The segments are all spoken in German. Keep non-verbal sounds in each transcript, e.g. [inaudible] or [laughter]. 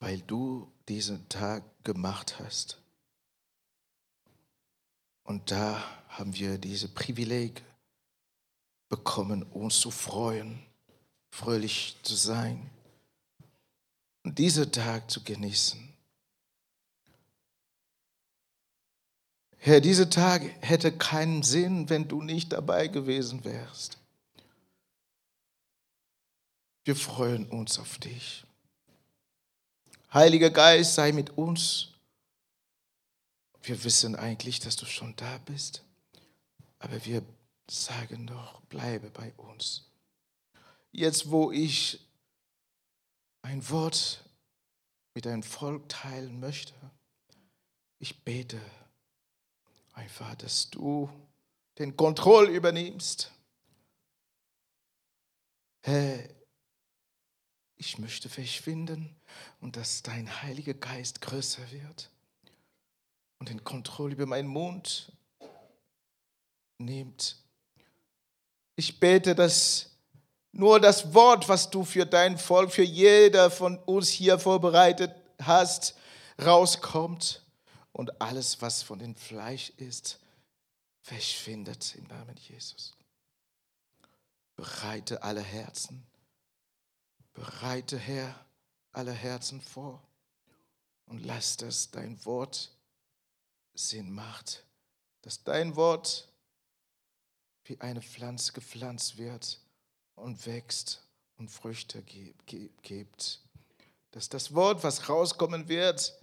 weil du diesen Tag gemacht hast. Und da haben wir diese Privileg bekommen, uns zu freuen, fröhlich zu sein und diesen Tag zu genießen. Herr, dieser Tag hätte keinen Sinn, wenn du nicht dabei gewesen wärst. Wir freuen uns auf dich. Heiliger Geist, sei mit uns. Wir wissen eigentlich, dass du schon da bist, aber wir sagen doch, bleibe bei uns. Jetzt, wo ich ein Wort mit deinem Volk teilen möchte, ich bete einfach, dass du den Kontroll übernimmst. Herr, ich möchte verschwinden und dass dein Heiliger Geist größer wird und den Kontroll über meinen Mund nimmt. Ich bete, dass nur das Wort, was du für dein Volk, für jeder von uns hier vorbereitet hast, rauskommt und alles, was von dem Fleisch ist, verschwindet im Namen Jesus. Bereite alle Herzen Bereite, Herr, alle Herzen vor und lass, dass dein Wort Sinn macht, dass dein Wort wie eine Pflanze gepflanzt wird und wächst und Früchte gibt. Dass das Wort, was rauskommen wird,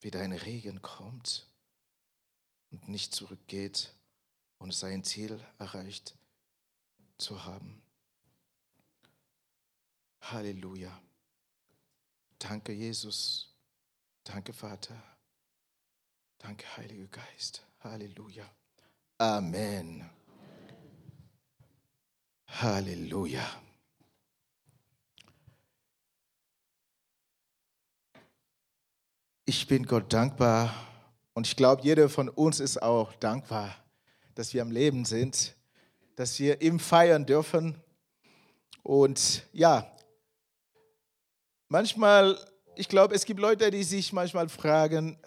wie dein Regen kommt und nicht zurückgeht und sein Ziel erreicht zu haben. Halleluja. Danke, Jesus. Danke, Vater. Danke, Heiliger Geist. Halleluja. Amen. Halleluja. Ich bin Gott dankbar und ich glaube, jeder von uns ist auch dankbar, dass wir am Leben sind, dass wir ihm feiern dürfen. Und ja, Manchmal, ich glaube, es gibt Leute, die sich manchmal fragen,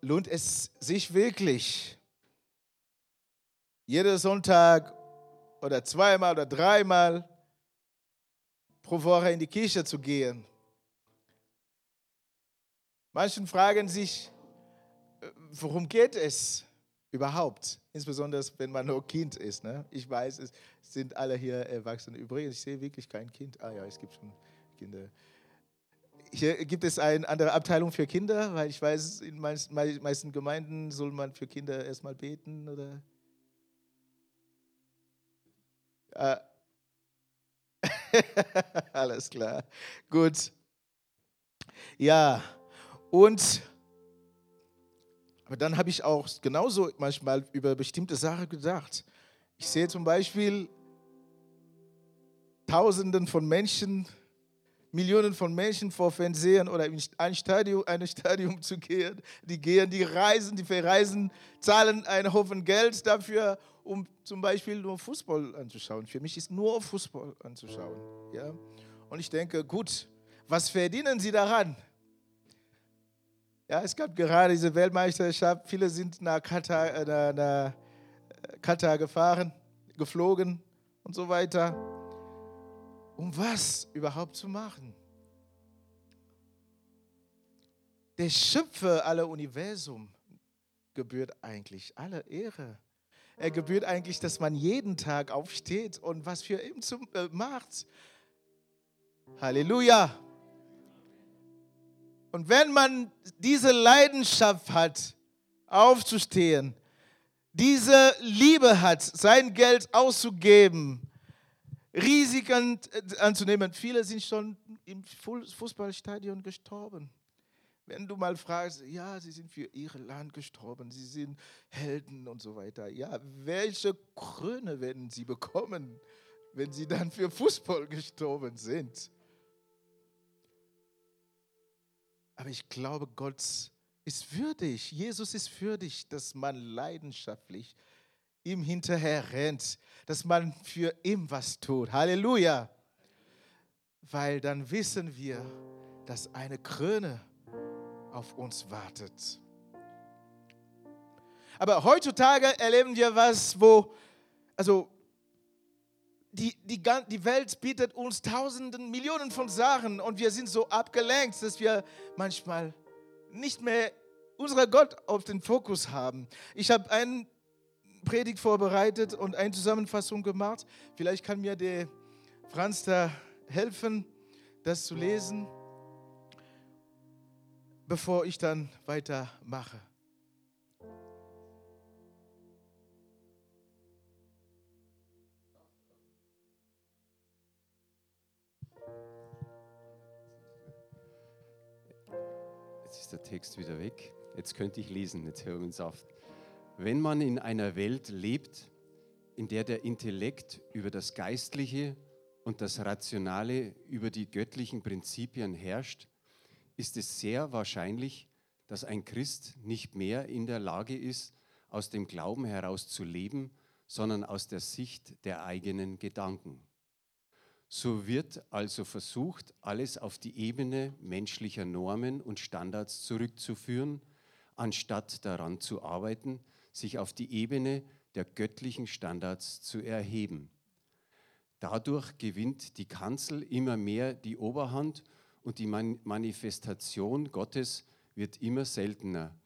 lohnt es sich wirklich, jeden Sonntag oder zweimal oder dreimal pro Woche in die Kirche zu gehen? Manchen fragen sich, worum geht es überhaupt? Insbesondere, wenn man nur Kind ist. Ne? Ich weiß, es sind alle hier Erwachsene. Übrigens, ich sehe wirklich kein Kind. Ah ja, es gibt schon Kinder. Hier gibt es eine andere Abteilung für Kinder, weil ich weiß, in meisten Gemeinden soll man für Kinder erstmal beten oder. Ah. [laughs] Alles klar. Gut. Ja, und aber dann habe ich auch genauso manchmal über bestimmte Sachen gedacht. Ich sehe zum Beispiel Tausenden von Menschen, Millionen von Menschen vor Fernsehen oder in ein Stadion, ein Stadion zu gehen. Die gehen, die reisen, die verreisen, zahlen einen Haufen Geld dafür, um zum Beispiel nur Fußball anzuschauen. Für mich ist nur Fußball anzuschauen. Ja? Und ich denke, gut, was verdienen sie daran? Ja, es gab gerade diese Weltmeisterschaft. Viele sind nach Katar, äh, nach, nach Katar gefahren, geflogen und so weiter. Um was überhaupt zu machen? Der Schöpfer aller Universum gebührt eigentlich alle Ehre. Er gebührt eigentlich, dass man jeden Tag aufsteht und was für ihn zum, äh, macht. Halleluja. Und wenn man diese Leidenschaft hat, aufzustehen, diese Liebe hat, sein Geld auszugeben, Risiken anzunehmen, viele sind schon im Fußballstadion gestorben. Wenn du mal fragst, ja, sie sind für ihr Land gestorben, sie sind Helden und so weiter. Ja, welche Krone werden sie bekommen, wenn sie dann für Fußball gestorben sind? Aber ich glaube, Gott ist würdig, Jesus ist würdig, dass man leidenschaftlich ihm hinterher rennt, dass man für ihn was tut. Halleluja. weil dann wissen wir, dass eine Krone auf uns wartet. Aber heutzutage erleben wir was, wo, also die, die, die Welt bietet uns Tausenden, Millionen von Sachen und wir sind so abgelenkt, dass wir manchmal nicht mehr unseren Gott auf den Fokus haben. Ich habe einen Predigt vorbereitet und eine Zusammenfassung gemacht. Vielleicht kann mir der Franz da helfen, das zu lesen, bevor ich dann weitermache. Jetzt ist der Text wieder weg. Jetzt könnte ich lesen, jetzt hören wir uns auf. Wenn man in einer Welt lebt, in der der Intellekt über das Geistliche und das Rationale über die göttlichen Prinzipien herrscht, ist es sehr wahrscheinlich, dass ein Christ nicht mehr in der Lage ist, aus dem Glauben heraus zu leben, sondern aus der Sicht der eigenen Gedanken. So wird also versucht, alles auf die Ebene menschlicher Normen und Standards zurückzuführen, anstatt daran zu arbeiten, sich auf die Ebene der göttlichen Standards zu erheben. Dadurch gewinnt die Kanzel immer mehr die Oberhand und die Manifestation Gottes wird immer seltener,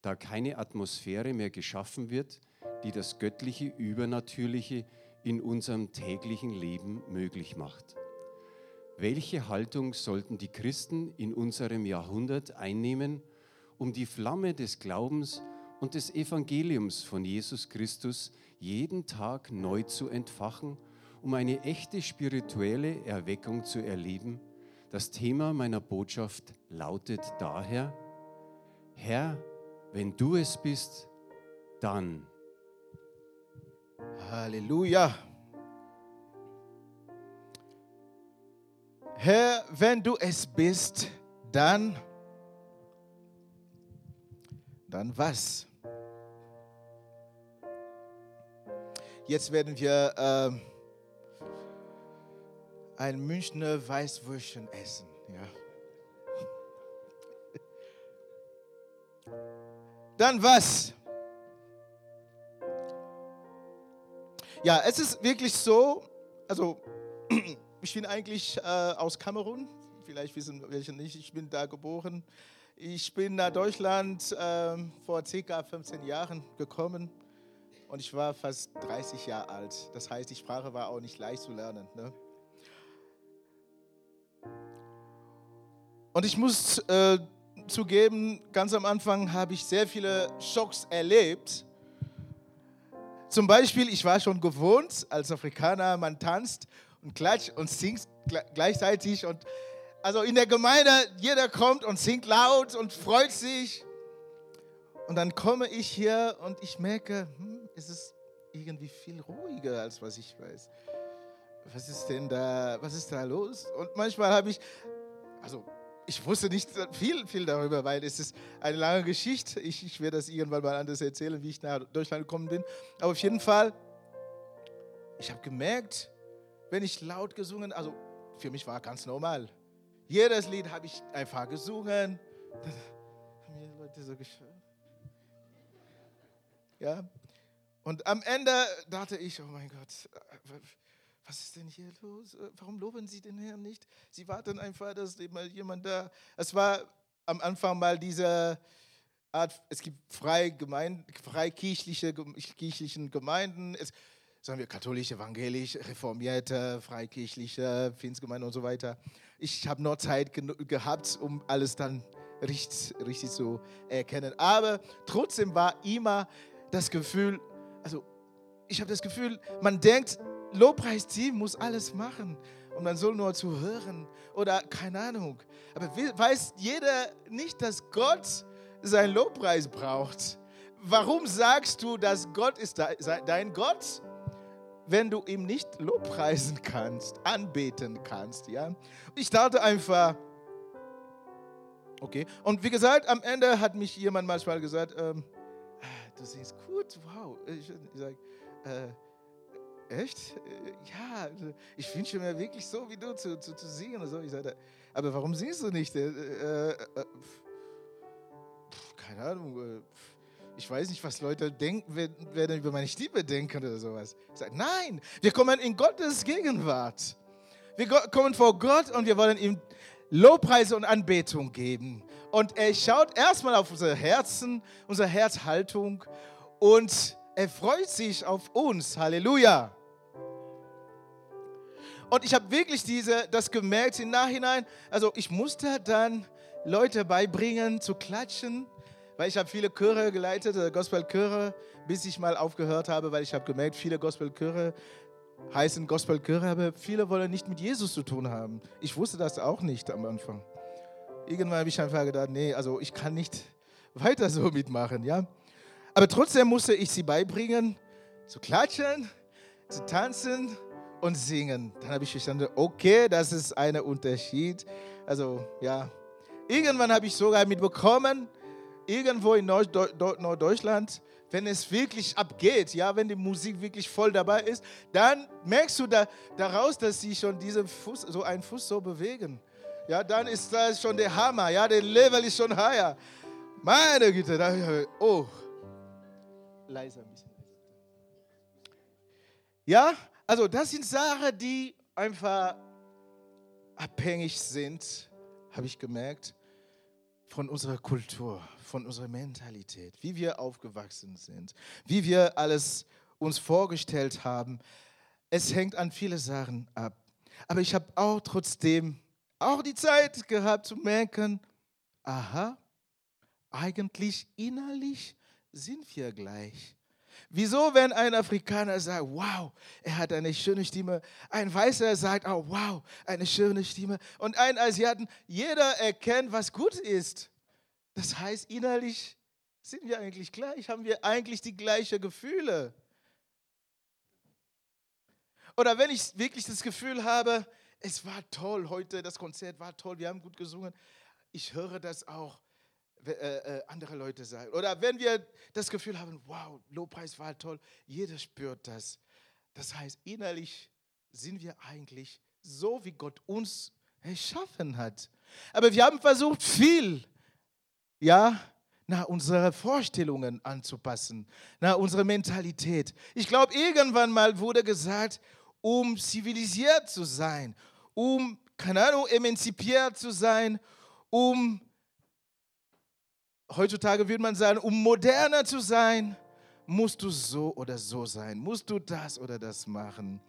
da keine Atmosphäre mehr geschaffen wird, die das göttliche Übernatürliche in unserem täglichen Leben möglich macht. Welche Haltung sollten die Christen in unserem Jahrhundert einnehmen, um die Flamme des Glaubens und des Evangeliums von Jesus Christus jeden Tag neu zu entfachen, um eine echte spirituelle Erweckung zu erleben? Das Thema meiner Botschaft lautet daher, Herr, wenn du es bist, dann. Halleluja. Herr, wenn du es bist, dann, dann was? Jetzt werden wir äh, ein Münchner Weißwürstchen essen. Ja. [laughs] Dann was? Ja, es ist wirklich so, also [clears throat] ich bin eigentlich äh, aus Kamerun, vielleicht wissen welche nicht, ich bin da geboren. Ich bin nach Deutschland äh, vor circa 15 Jahren gekommen und ich war fast 30 Jahre alt. Das heißt, die Sprache war auch nicht leicht zu lernen. Ne? Und ich muss äh, zugeben, ganz am Anfang habe ich sehr viele Schocks erlebt. Zum Beispiel, ich war schon gewohnt, als Afrikaner, man tanzt und klatscht und singt gleichzeitig. Und also in der Gemeinde, jeder kommt und singt laut und freut sich. Und dann komme ich hier und ich merke, hm, es ist irgendwie viel ruhiger, als was ich weiß. Was ist denn da, was ist da los? Und manchmal habe ich, also ich wusste nicht viel, viel darüber, weil es ist eine lange Geschichte. Ich, ich werde das irgendwann mal anders erzählen, wie ich nach Deutschland gekommen bin. Aber auf jeden Fall, ich habe gemerkt, wenn ich laut gesungen, also für mich war ganz normal. Jedes Lied habe ich einfach gesungen. Dann haben mir Leute so geschaut. Ja. Und am Ende dachte ich, oh mein Gott, was ist denn hier los? Warum loben Sie den Herrn nicht? Sie warten einfach, dass mal jemand da. Es war am Anfang mal diese Art, es gibt freikirchliche frei kirchlichen Gemeinden, es, sagen wir katholisch, evangelisch, reformierte, freikirchliche, Pfingstgemeinde und so weiter. Ich habe noch Zeit gehabt, um alles dann richtig, richtig zu erkennen. Aber trotzdem war immer das Gefühl, also ich habe das Gefühl, man denkt, Lobpreisteam muss alles machen und man soll nur zu hören oder keine Ahnung. Aber weiß jeder nicht, dass Gott seinen Lobpreis braucht? Warum sagst du, dass Gott ist dein Gott, wenn du ihm nicht Lobpreisen kannst, anbeten kannst? Ja? Ich dachte einfach, okay. Und wie gesagt, am Ende hat mich jemand manchmal gesagt, ähm, du siehst gut, wow. Ich, ich sage, äh, echt? Ja, ich wünsche mir wirklich so wie du zu, zu, zu singen und so. Ich sagte, aber warum singst du nicht? Äh, äh, äh keine Ahnung. Äh, ich weiß nicht, was Leute denken, werden über meine Stimme denken oder sowas. Ich sage, nein, wir kommen in Gottes Gegenwart. Wir kommen vor Gott und wir wollen ihm Lobpreise und Anbetung geben. Und er schaut erstmal auf unser Herzen, unsere Herzhaltung und er freut sich auf uns. Halleluja. Und ich habe wirklich diese, das gemerkt im Nachhinein. Also ich musste dann Leute beibringen zu klatschen, weil ich habe viele Chöre geleitet, äh, Gospelchöre, bis ich mal aufgehört habe, weil ich habe gemerkt, viele Gospelchöre heißen Gospelchöre, aber viele wollen nicht mit Jesus zu tun haben. Ich wusste das auch nicht am Anfang. Irgendwann habe ich einfach gedacht, nee, also ich kann nicht [laughs] weiter so mitmachen, ja. Aber trotzdem musste ich sie beibringen, zu klatschen, zu tanzen und singen. Dann habe ich verstanden, okay, das ist ein Unterschied. Also ja, irgendwann habe ich sogar mitbekommen, irgendwo in Norddeutschland, wenn es wirklich abgeht, ja, wenn die Musik wirklich voll dabei ist, dann merkst du da, daraus, dass sie schon diesen Fuß, so einen Fuß so bewegen. Ja, dann ist das schon der Hammer, ja, der Level ist schon higher. Meine Güte, da, oh, leiser ein bisschen. Ja, also das sind Sachen, die einfach abhängig sind, habe ich gemerkt, von unserer Kultur, von unserer Mentalität, wie wir aufgewachsen sind, wie wir alles uns vorgestellt haben. Es hängt an viele Sachen ab. Aber ich habe auch trotzdem auch die Zeit gehabt zu merken, aha, eigentlich innerlich sind wir gleich. Wieso, wenn ein Afrikaner sagt, wow, er hat eine schöne Stimme, ein Weißer sagt, oh wow, eine schöne Stimme und ein Asiaten, jeder erkennt, was gut ist. Das heißt, innerlich sind wir eigentlich gleich, haben wir eigentlich die gleichen Gefühle. Oder wenn ich wirklich das Gefühl habe, es war toll heute, das Konzert war toll, wir haben gut gesungen, ich höre das auch äh, äh, andere Leute sagen. Oder wenn wir das Gefühl haben, wow, Lobpreis war toll, jeder spürt das. Das heißt, innerlich sind wir eigentlich so, wie Gott uns erschaffen hat. Aber wir haben versucht, viel, ja, nach unseren Vorstellungen anzupassen, nach unserer Mentalität. Ich glaube, irgendwann mal wurde gesagt, um zivilisiert zu sein, um, keine Ahnung, emanzipiert zu sein, um heutzutage würde man sagen, um moderner zu sein, musst du so oder so sein, musst du das oder das machen.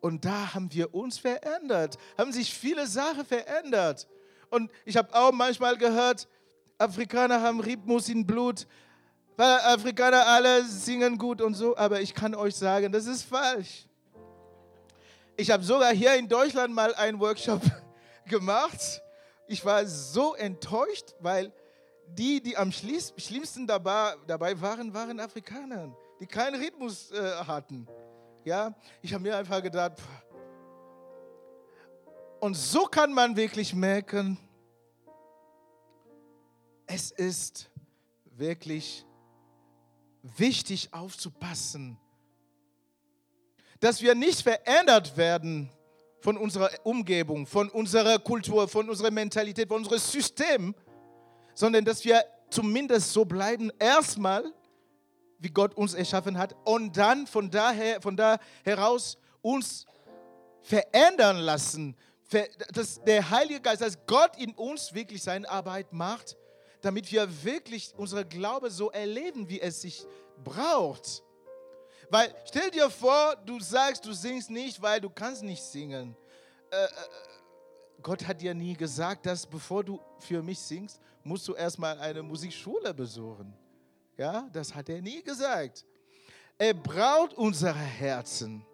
Und da haben wir uns verändert, haben sich viele Sachen verändert. Und ich habe auch manchmal gehört, Afrikaner haben Rhythmus in Blut, weil Afrikaner alle singen gut und so, aber ich kann euch sagen, das ist falsch. Ich habe sogar hier in Deutschland mal einen Workshop [laughs] gemacht. Ich war so enttäuscht, weil die, die am schlimmsten dabei, dabei waren, waren Afrikaner, die keinen Rhythmus äh, hatten. Ja, ich habe mir einfach gedacht, pff. und so kann man wirklich merken, es ist wirklich wichtig aufzupassen, dass wir nicht verändert werden von unserer Umgebung, von unserer Kultur, von unserer Mentalität, von unserem System, sondern dass wir zumindest so bleiben, erstmal, wie Gott uns erschaffen hat, und dann von daher, von da heraus uns verändern lassen, dass der Heilige Geist, dass Gott in uns wirklich seine Arbeit macht, damit wir wirklich unsere Glaube so erleben, wie es sich braucht. Weil stell dir vor, du sagst, du singst nicht, weil du kannst nicht singen. Äh, äh Gott hat dir nie gesagt, dass bevor du für mich singst, musst du erstmal eine Musikschule besuchen. Ja, das hat er nie gesagt. Er braucht unsere Herzen.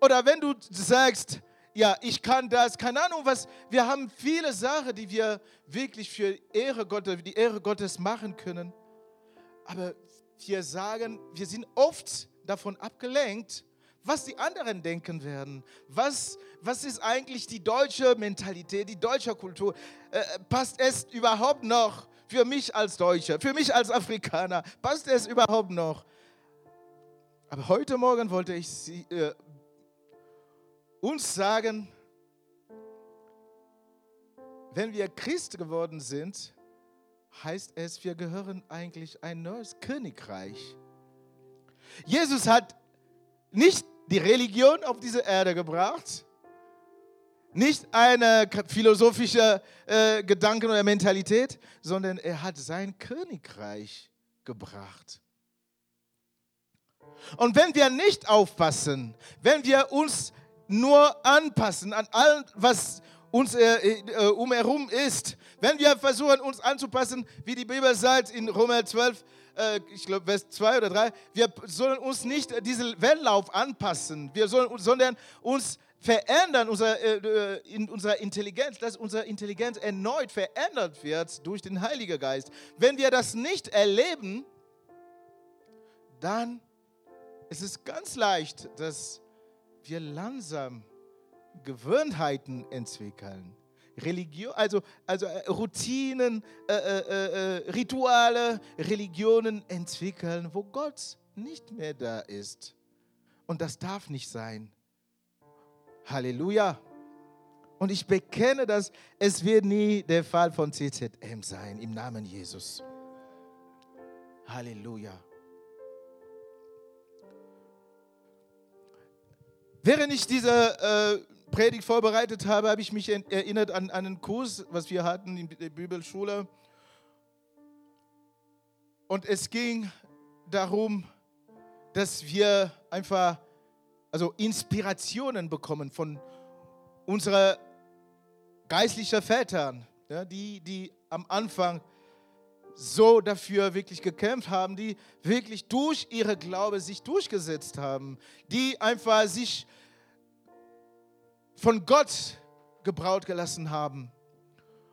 Oder wenn du sagst, ja, ich kann das, keine Ahnung was, wir haben viele Sachen, die wir wirklich für Ehre Gottes, die Ehre Gottes machen können. Aber wir sagen, wir sind oft davon abgelenkt, was die anderen denken werden. Was, was ist eigentlich die deutsche Mentalität, die deutsche Kultur? Äh, passt es überhaupt noch für mich als Deutscher, für mich als Afrikaner? Passt es überhaupt noch? Aber heute Morgen wollte ich Sie, äh, uns sagen, wenn wir Christ geworden sind, heißt es, wir gehören eigentlich ein neues Königreich. Jesus hat nicht die Religion auf diese Erde gebracht, nicht eine philosophische äh, Gedanken oder Mentalität, sondern er hat sein Königreich gebracht. Und wenn wir nicht aufpassen, wenn wir uns nur anpassen an allem, was uns äh, äh, umherum ist, wenn wir versuchen, uns anzupassen, wie die Bibel sagt in Römer 12, äh, ich glaube Vers 2 oder 3, wir sollen uns nicht diesen Welllauf anpassen, wir sollen, sondern uns verändern unser, äh, äh, in unserer Intelligenz, dass unsere Intelligenz erneut verändert wird durch den Heiligen Geist. Wenn wir das nicht erleben, dann ist es ganz leicht, dass wir langsam Gewohnheiten entwickeln. Religion, also, also äh, Routinen, äh, äh, äh, Rituale, Religionen entwickeln, wo Gott nicht mehr da ist. Und das darf nicht sein. Halleluja. Und ich bekenne das, es wird nie der Fall von CZM sein, im Namen Jesus. Halleluja. Während ich diese äh, Predigt vorbereitet habe, habe ich mich erinnert an, einen Kurs, was wir hatten in der Bibelschule. Und es ging darum, dass wir einfach also Inspirationen bekommen von unseren geistlichen Vätern, ja, die, die am Anfang so dafür wirklich gekämpft haben, die wirklich durch ihre Glaube sich durchgesetzt haben, die einfach sich von Gott gebraut gelassen haben.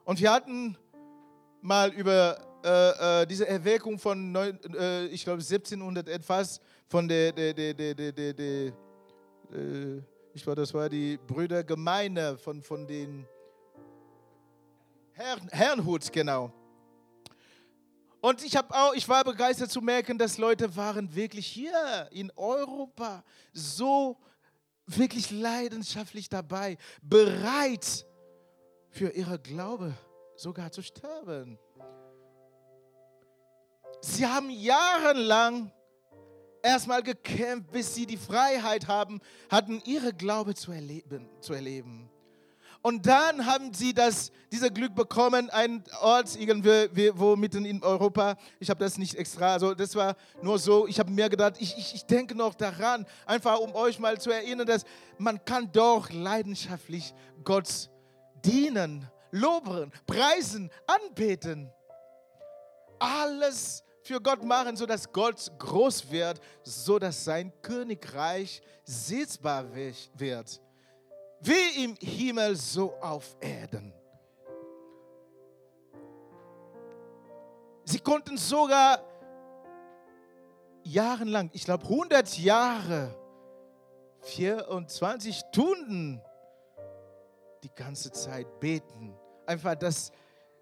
Und wir hatten mal über äh, äh, diese Erweckung von, neun, äh, ich glaube, 1700 etwas, von der, der, der, der, der, der, der äh, ich glaube, das war die Brüder Gemeine von, von den Herrn, Herrnhut, genau. Und ich, auch, ich war begeistert zu merken, dass Leute waren wirklich hier in Europa so wirklich leidenschaftlich dabei, bereit für ihre Glaube sogar zu sterben. Sie haben jahrelang erstmal gekämpft, bis sie die Freiheit haben, hatten, ihre Glaube zu erleben. Zu erleben. Und dann haben sie das, dieser Glück bekommen, einen Ort irgendwie, wo mitten in Europa, ich habe das nicht extra, also das war nur so, ich habe mir gedacht, ich, ich, ich denke noch daran, einfach um euch mal zu erinnern, dass man kann doch leidenschaftlich Gott dienen, loben, preisen, anbeten. Alles für Gott machen, sodass Gott groß wird, sodass sein Königreich sichtbar wird. Wie im Himmel, so auf Erden. Sie konnten sogar jahrelang, ich glaube 100 Jahre, 24 Stunden die ganze Zeit beten. Einfach das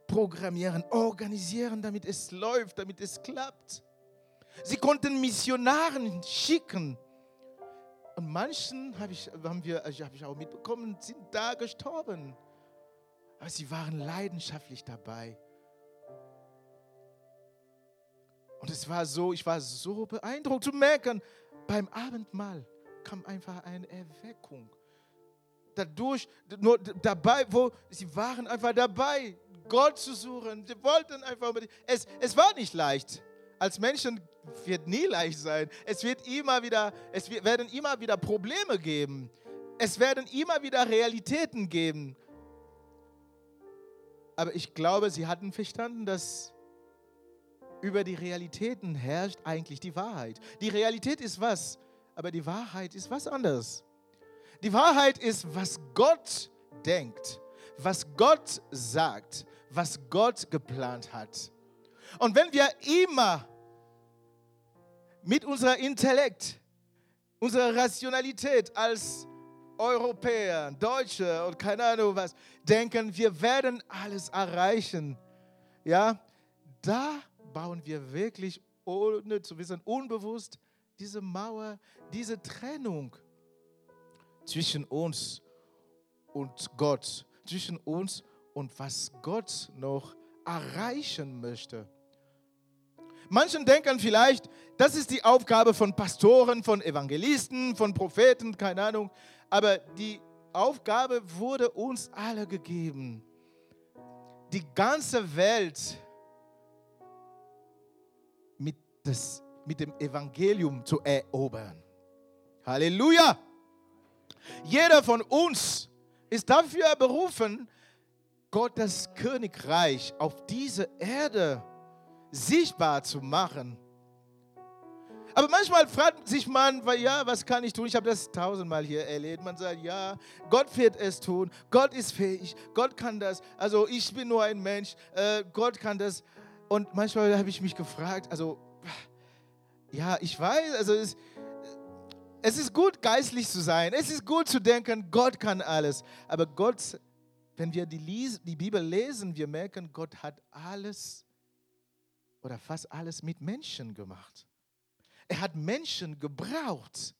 programmieren, organisieren, damit es läuft, damit es klappt. Sie konnten Missionaren schicken. Und manchen habe ich, haben wir, also habe ich auch mitbekommen, sind da gestorben. Aber sie waren leidenschaftlich dabei. Und es war so, ich war so beeindruckt zu merken, beim Abendmahl kam einfach eine Erweckung. Dadurch, nur dabei, wo sie waren einfach dabei, Gott zu suchen. Sie wollten einfach, es, es war nicht leicht. Als Menschen wird nie leicht sein. Es wird immer wieder, es werden immer wieder Probleme geben. Es werden immer wieder Realitäten geben. Aber ich glaube, sie hatten verstanden, dass über die Realitäten herrscht eigentlich die Wahrheit. Die Realität ist was, aber die Wahrheit ist was anderes. Die Wahrheit ist, was Gott denkt, was Gott sagt, was Gott geplant hat. Und wenn wir immer mit unserer Intellekt, unserer Rationalität als Europäer, Deutsche und keine Ahnung was, denken, wir werden alles erreichen, ja, da bauen wir wirklich, ohne zu wissen, unbewusst diese Mauer, diese Trennung zwischen uns und Gott, zwischen uns und was Gott noch erreichen möchte. Manchen denken vielleicht, das ist die Aufgabe von Pastoren, von Evangelisten, von Propheten, keine Ahnung. Aber die Aufgabe wurde uns alle gegeben. Die ganze Welt mit, das, mit dem Evangelium zu erobern. Halleluja! Jeder von uns ist dafür berufen, Gottes Königreich auf diese Erde sichtbar zu machen. Aber manchmal fragt sich man, ja, was kann ich tun? Ich habe das tausendmal hier erlebt. Man sagt, ja, Gott wird es tun. Gott ist fähig. Gott kann das. Also ich bin nur ein Mensch. Äh, Gott kann das. Und manchmal habe ich mich gefragt, also ja, ich weiß, also es, es ist gut, geistlich zu sein. Es ist gut zu denken, Gott kann alles. Aber Gott, wenn wir die, die Bibel lesen, wir merken, Gott hat alles oder fast alles mit Menschen gemacht. Er hat Menschen gebraucht.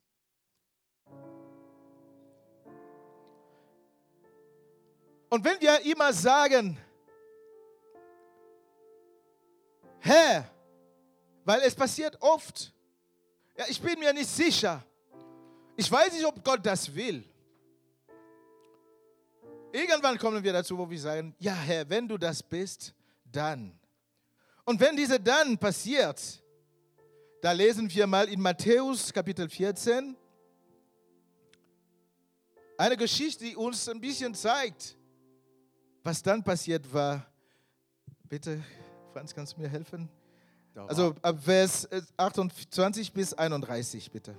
Und wenn wir immer sagen, Herr, weil es passiert oft, ja, ich bin mir nicht sicher, ich weiß nicht, ob Gott das will. Irgendwann kommen wir dazu, wo wir sagen, ja Herr, wenn du das bist, dann. Und wenn diese dann passiert, da lesen wir mal in Matthäus Kapitel 14 eine Geschichte, die uns ein bisschen zeigt, was dann passiert war. Bitte, Franz, kannst du mir helfen? Also ab Vers 28 bis 31, bitte.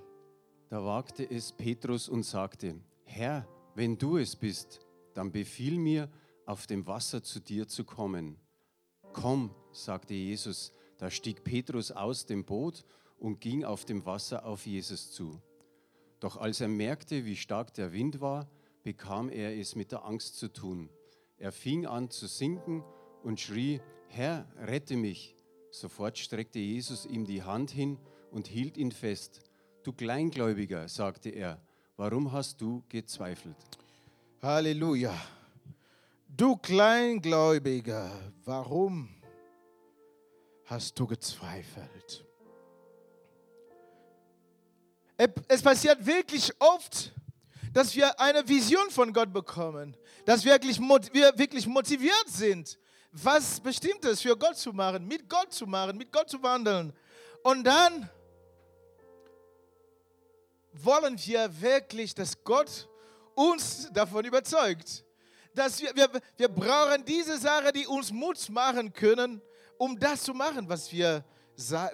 Da wagte es Petrus und sagte, Herr, wenn du es bist, dann befiehl mir, auf dem Wasser zu dir zu kommen. Komm, sagte Jesus. Da stieg Petrus aus dem Boot und ging auf dem Wasser auf Jesus zu. Doch als er merkte, wie stark der Wind war, bekam er es mit der Angst zu tun. Er fing an zu sinken und schrie, Herr, rette mich. Sofort streckte Jesus ihm die Hand hin und hielt ihn fest. Du Kleingläubiger, sagte er, warum hast du gezweifelt? Halleluja. Du Kleingläubiger, warum hast du gezweifelt? Es passiert wirklich oft, dass wir eine Vision von Gott bekommen, dass wir wirklich motiviert sind, was Bestimmtes für Gott zu machen, mit Gott zu machen, mit Gott zu wandeln. Und dann wollen wir wirklich, dass Gott uns davon überzeugt. Dass wir, wir, wir brauchen diese Sache, die uns Mut machen können, um das zu machen, was wir,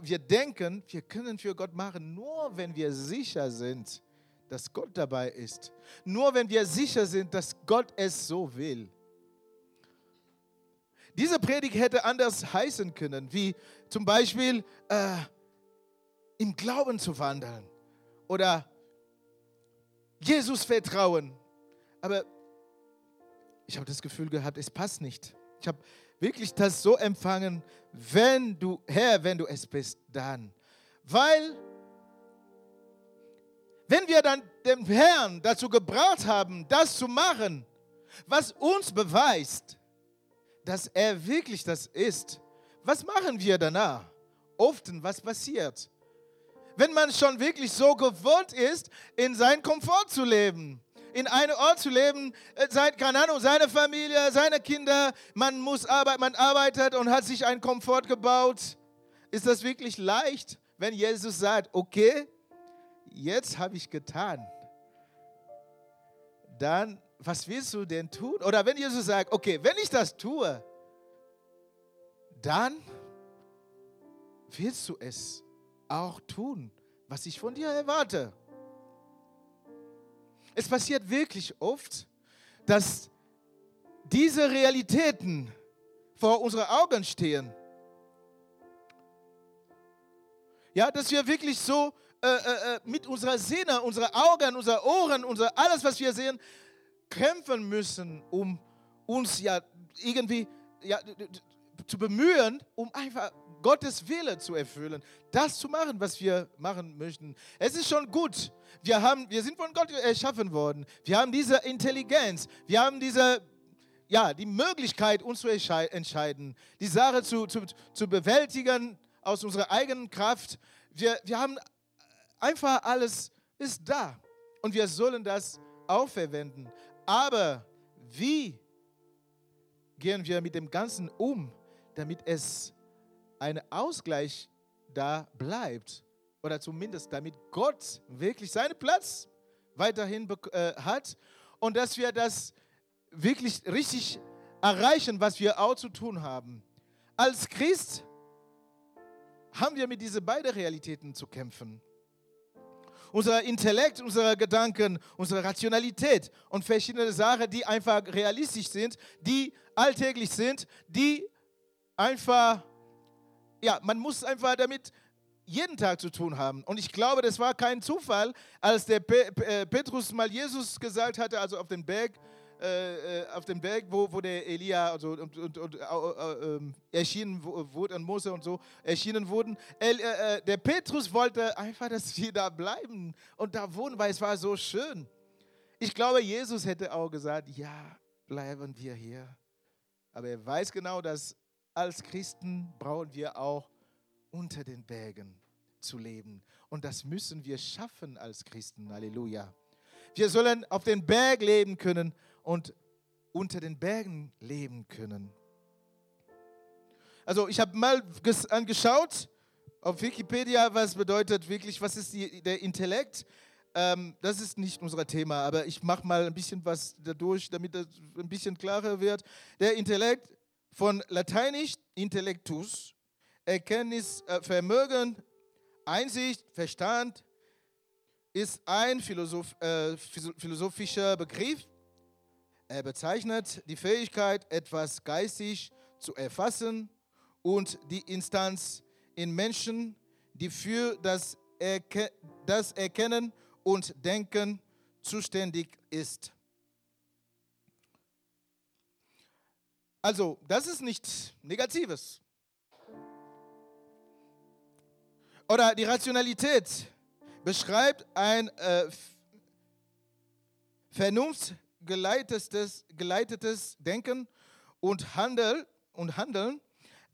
wir denken, wir können für Gott machen, nur wenn wir sicher sind, dass Gott dabei ist. Nur wenn wir sicher sind, dass Gott es so will. Diese Predigt hätte anders heißen können, wie zum Beispiel äh, im Glauben zu wandeln oder Jesus vertrauen. Aber ich habe das Gefühl gehabt, es passt nicht. Ich habe wirklich das so empfangen, wenn du, Herr, wenn du es bist, dann. Weil, wenn wir dann den Herrn dazu gebracht haben, das zu machen, was uns beweist, dass er wirklich das ist, was machen wir danach? Oft, was passiert? wenn man schon wirklich so gewohnt ist, in seinem Komfort zu leben, in einem Ort zu leben, äh, sein, keine Ahnung, seine Familie, seine Kinder, man muss arbeiten, man arbeitet und hat sich einen Komfort gebaut. Ist das wirklich leicht, wenn Jesus sagt, okay, jetzt habe ich getan. Dann, was willst du denn tun? Oder wenn Jesus sagt, okay, wenn ich das tue, dann willst du es auch tun, was ich von dir erwarte. Es passiert wirklich oft, dass diese Realitäten vor unseren Augen stehen. Ja, dass wir wirklich so äh, äh, äh mit unserer Sinne, unsere Augen, unsere Ohren, unser, alles, was wir sehen, kämpfen müssen, um uns ja irgendwie ja, zu bemühen, um einfach Gottes Wille zu erfüllen, das zu machen, was wir machen möchten. Es ist schon gut. Wir, haben, wir sind von Gott erschaffen worden. Wir haben diese Intelligenz. Wir haben diese, ja, die Möglichkeit, uns zu entscheiden, die Sache zu, zu, zu bewältigen aus unserer eigenen Kraft. Wir, wir haben einfach alles ist da und wir sollen das auch verwenden. Aber wie gehen wir mit dem Ganzen um, damit es ein Ausgleich da bleibt oder zumindest damit Gott wirklich seinen Platz weiterhin äh, hat und dass wir das wirklich richtig erreichen, was wir auch zu tun haben. Als Christ haben wir mit diesen beiden Realitäten zu kämpfen. Unser Intellekt, unsere Gedanken, unsere Rationalität und verschiedene Sachen, die einfach realistisch sind, die alltäglich sind, die einfach ja, man muss einfach damit jeden Tag zu tun haben. Und ich glaube, das war kein Zufall, als der äh, Petrus mal Jesus gesagt hatte, also auf dem Berg, äh, äh, auf dem Berg, wo, wo der Elia also, und, und, und äh, ähm, erschienen wurde und Mose und so erschienen wurden. El, äh, äh, der Petrus wollte einfach, dass wir da bleiben und da wohnen, weil es war so schön. Ich glaube, Jesus hätte auch gesagt, ja, bleiben wir hier. Aber er weiß genau, dass als Christen brauchen wir auch unter den Bergen zu leben. Und das müssen wir schaffen als Christen. Halleluja. Wir sollen auf den Berg leben können und unter den Bergen leben können. Also ich habe mal angeschaut auf Wikipedia, was bedeutet wirklich, was ist die, der Intellekt. Ähm, das ist nicht unser Thema, aber ich mache mal ein bisschen was dadurch, damit das ein bisschen klarer wird. Der Intellekt von Lateinisch Intellectus, Erkenntnis, äh, Vermögen, Einsicht, Verstand, ist ein Philosoph, äh, philosophischer Begriff. Er bezeichnet die Fähigkeit, etwas geistig zu erfassen und die Instanz in Menschen, die für das, Erke das Erkennen und Denken zuständig ist. Also, das ist nichts Negatives. Oder die Rationalität beschreibt ein äh, vernunftgeleitetes geleitetes Denken und, Handel, und Handeln.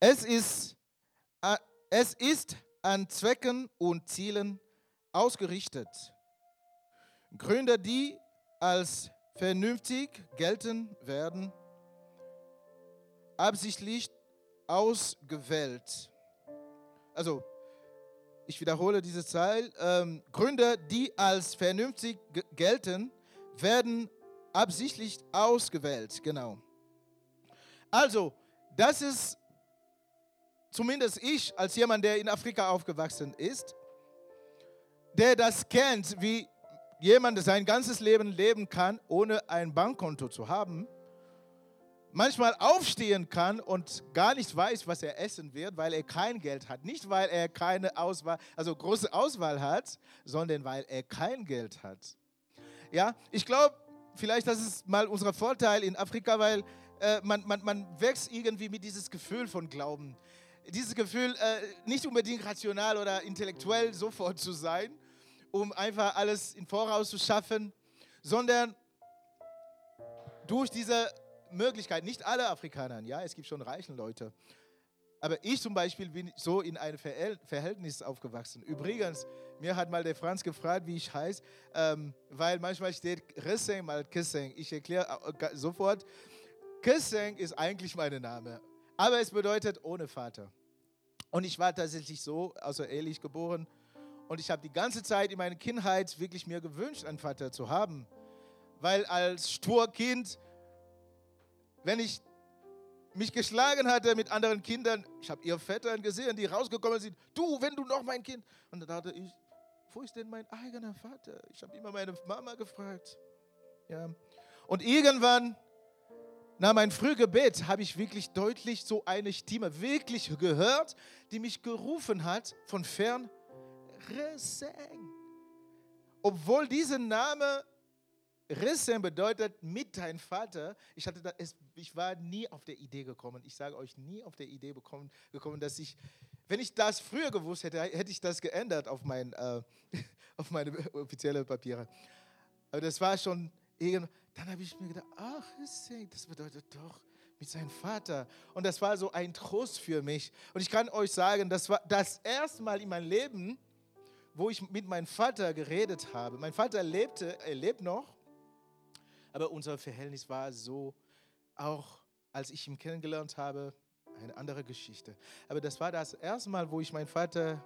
Es ist, äh, es ist an Zwecken und Zielen ausgerichtet. Gründe, die als vernünftig gelten werden, absichtlich ausgewählt. Also, ich wiederhole diese Zahl. Ähm, Gründe, die als vernünftig gelten, werden absichtlich ausgewählt. Genau. Also, das ist zumindest ich als jemand, der in Afrika aufgewachsen ist, der das kennt, wie jemand sein ganzes Leben leben kann, ohne ein Bankkonto zu haben manchmal aufstehen kann und gar nicht weiß, was er essen wird, weil er kein Geld hat. Nicht, weil er keine Auswahl, also große Auswahl hat, sondern weil er kein Geld hat. Ja, ich glaube, vielleicht das ist mal unser Vorteil in Afrika, weil äh, man, man, man wächst irgendwie mit dieses Gefühl von Glauben. Dieses Gefühl, äh, nicht unbedingt rational oder intellektuell sofort zu sein, um einfach alles im Voraus zu schaffen, sondern durch diese Möglichkeit, nicht alle Afrikaner, ja, es gibt schon reichen Leute. Aber ich zum Beispiel bin so in einem Verhältnis aufgewachsen. Übrigens, mir hat mal der Franz gefragt, wie ich heiße, ähm, weil manchmal steht Kisseng mal Kisseng. Ich erkläre äh, sofort, Kisseng ist eigentlich mein Name, aber es bedeutet ohne Vater. Und ich war tatsächlich so außerehelich geboren und ich habe die ganze Zeit in meiner Kindheit wirklich mir gewünscht, einen Vater zu haben. Weil als Sturkind wenn ich mich geschlagen hatte mit anderen Kindern, ich habe ihre Väter gesehen, die rausgekommen sind, du, wenn du noch mein Kind. Und dann dachte ich, wo ist denn mein eigener Vater? Ich habe immer meine Mama gefragt. Ja. Und irgendwann, nach meinem Frühgebet, habe ich wirklich deutlich so eine Stimme wirklich gehört, die mich gerufen hat von fern, Reseng. Obwohl dieser Name Rissen bedeutet mit deinem Vater. Ich, hatte da, es, ich war nie auf der Idee gekommen, ich sage euch nie auf der Idee bekommen, gekommen, dass ich, wenn ich das früher gewusst hätte, hätte ich das geändert auf, mein, äh, [laughs] auf meine offiziellen Papiere. Aber das war schon, dann habe ich mir gedacht, ach, Rissen, das bedeutet doch mit seinem Vater. Und das war so ein Trost für mich. Und ich kann euch sagen, das war das erste Mal in meinem Leben, wo ich mit meinem Vater geredet habe. Mein Vater lebte, er lebt noch, aber unser Verhältnis war so, auch als ich ihn kennengelernt habe, eine andere Geschichte. Aber das war das erste Mal, wo ich meinem Vater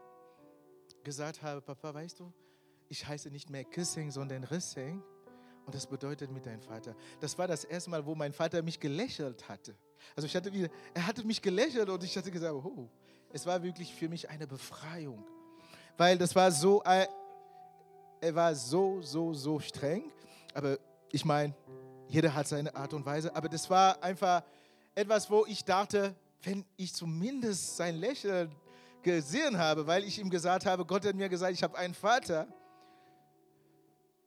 gesagt habe, Papa, weißt du, ich heiße nicht mehr Kissing, sondern Rissing. Und das bedeutet mit deinem Vater. Das war das erste Mal, wo mein Vater mich gelächelt hatte. Also ich hatte wieder, er hatte mich gelächelt und ich hatte gesagt, oh, es war wirklich für mich eine Befreiung weil das war so, er war so, so, so streng. Aber ich meine, jeder hat seine Art und Weise. Aber das war einfach etwas, wo ich dachte, wenn ich zumindest sein Lächeln gesehen habe, weil ich ihm gesagt habe, Gott hat mir gesagt, ich habe einen Vater.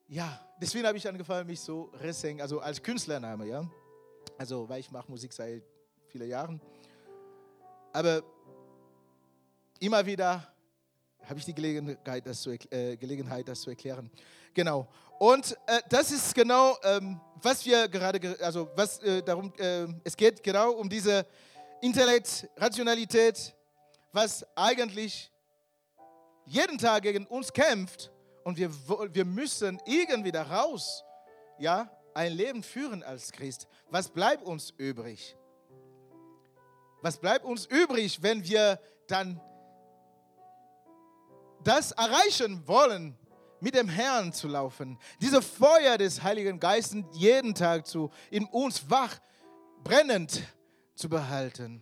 Ja, deswegen habe ich angefangen, mich so Resseng, also als Künstlername, ja. Also, weil ich mache Musik seit vielen Jahren. Aber immer wieder habe ich die Gelegenheit das, zu, äh, Gelegenheit, das zu erklären. Genau. Und äh, das ist genau, ähm, was wir gerade, also was äh, darum, äh, es geht genau um diese Intellekt, Rationalität, was eigentlich jeden Tag gegen uns kämpft und wir, wir müssen irgendwie da raus, ja, ein Leben führen als Christ. Was bleibt uns übrig? Was bleibt uns übrig, wenn wir dann das erreichen wollen, mit dem Herrn zu laufen, diese Feuer des Heiligen Geistes jeden Tag zu, in uns wach, brennend zu behalten,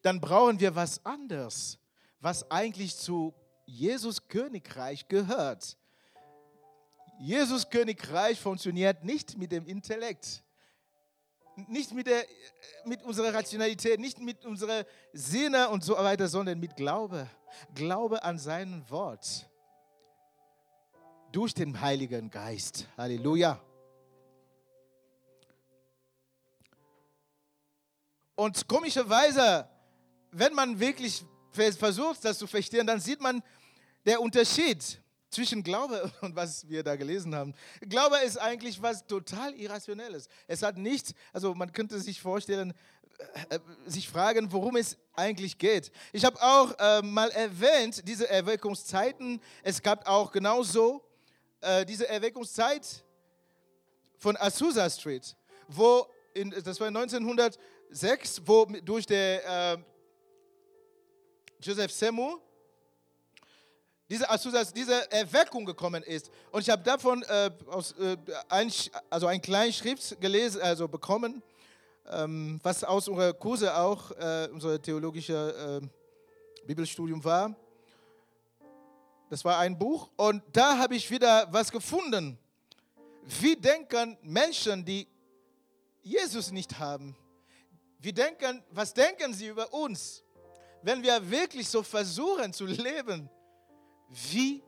dann brauchen wir was anderes, was eigentlich zu Jesus Königreich gehört. Jesus Königreich funktioniert nicht mit dem Intellekt nicht mit, der, mit unserer Rationalität, nicht mit unserer Sinne und so weiter, sondern mit Glaube. Glaube an sein Wort. Durch den Heiligen Geist. Halleluja. Und komischerweise, wenn man wirklich versucht, das zu verstehen, dann sieht man der Unterschied zwischen Glaube [laughs] und was wir da gelesen haben. Glaube ist eigentlich was total Irrationelles. Es hat nichts, also man könnte sich vorstellen, äh, sich fragen, worum es eigentlich geht. Ich habe auch äh, mal erwähnt, diese Erweckungszeiten, es gab auch genauso äh, diese Erweckungszeit von Azusa Street, wo, in, das war 1906, wo durch der äh, Joseph Semu, diese, diese Erweckung gekommen ist. Und ich habe davon äh, aus, äh, ein, also einen kleinen Schrift gelesen, also bekommen, ähm, was aus unserer Kurse auch, äh, unser theologisches äh, Bibelstudium war. Das war ein Buch und da habe ich wieder was gefunden. Wie denken Menschen, die Jesus nicht haben? Wie denken, was denken sie über uns? Wenn wir wirklich so versuchen zu leben, wie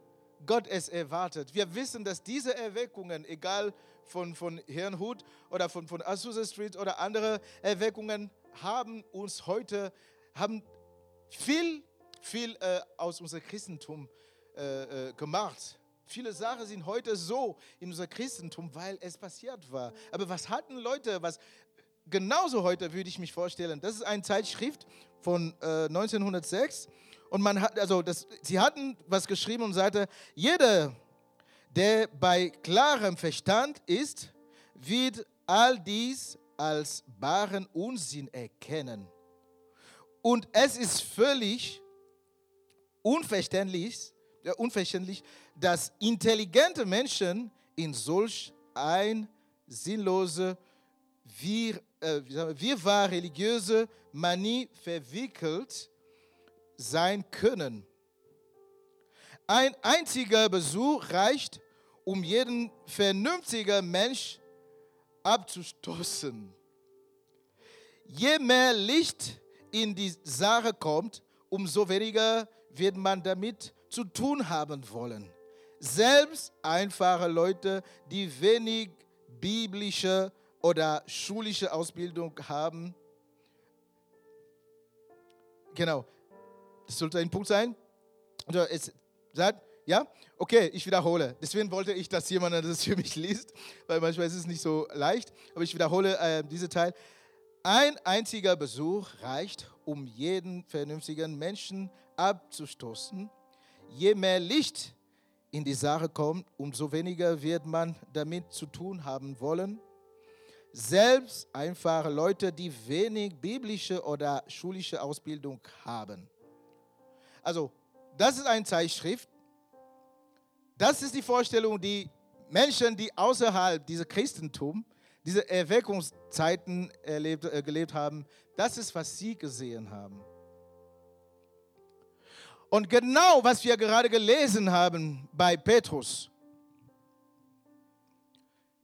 Gott es erwartet. Wir wissen, dass diese Erweckungen, egal von, von Herrnhut oder von, von Azusa Street oder andere Erweckungen, haben uns heute, haben viel, viel äh, aus unserem Christentum äh, äh, gemacht. Viele Sachen sind heute so in unserem Christentum, weil es passiert war. Aber was hatten Leute, was genauso heute würde ich mich vorstellen, das ist eine Zeitschrift von äh, 1906 und man hat, also das, sie hatten was geschrieben und sagte, jeder, der bei klarem Verstand ist, wird all dies als baren Unsinn erkennen. Und es ist völlig unverständlich, unverständlich, dass intelligente Menschen in solch ein sinnlose, wir, äh, wirrwarr religiöse Manie verwickelt sein können. Ein einziger Besuch reicht, um jeden vernünftigen Mensch abzustoßen. Je mehr Licht in die Sache kommt, umso weniger wird man damit zu tun haben wollen. Selbst einfache Leute, die wenig biblische oder schulische Ausbildung haben. Genau, das sollte ein Punkt sein. Also es sagt, ja, okay, ich wiederhole. Deswegen wollte ich, dass jemand das für mich liest, weil manchmal ist es nicht so leicht. Aber ich wiederhole äh, diesen Teil. Ein einziger Besuch reicht, um jeden vernünftigen Menschen abzustoßen. Je mehr Licht in die Sache kommt, umso weniger wird man damit zu tun haben wollen. Selbst einfache Leute, die wenig biblische oder schulische Ausbildung haben. Also, das ist eine Zeitschrift. Das ist die Vorstellung, die Menschen, die außerhalb dieses Christentum, diese Erweckungszeiten erlebt, äh, gelebt haben, das ist, was sie gesehen haben. Und genau, was wir gerade gelesen haben bei Petrus,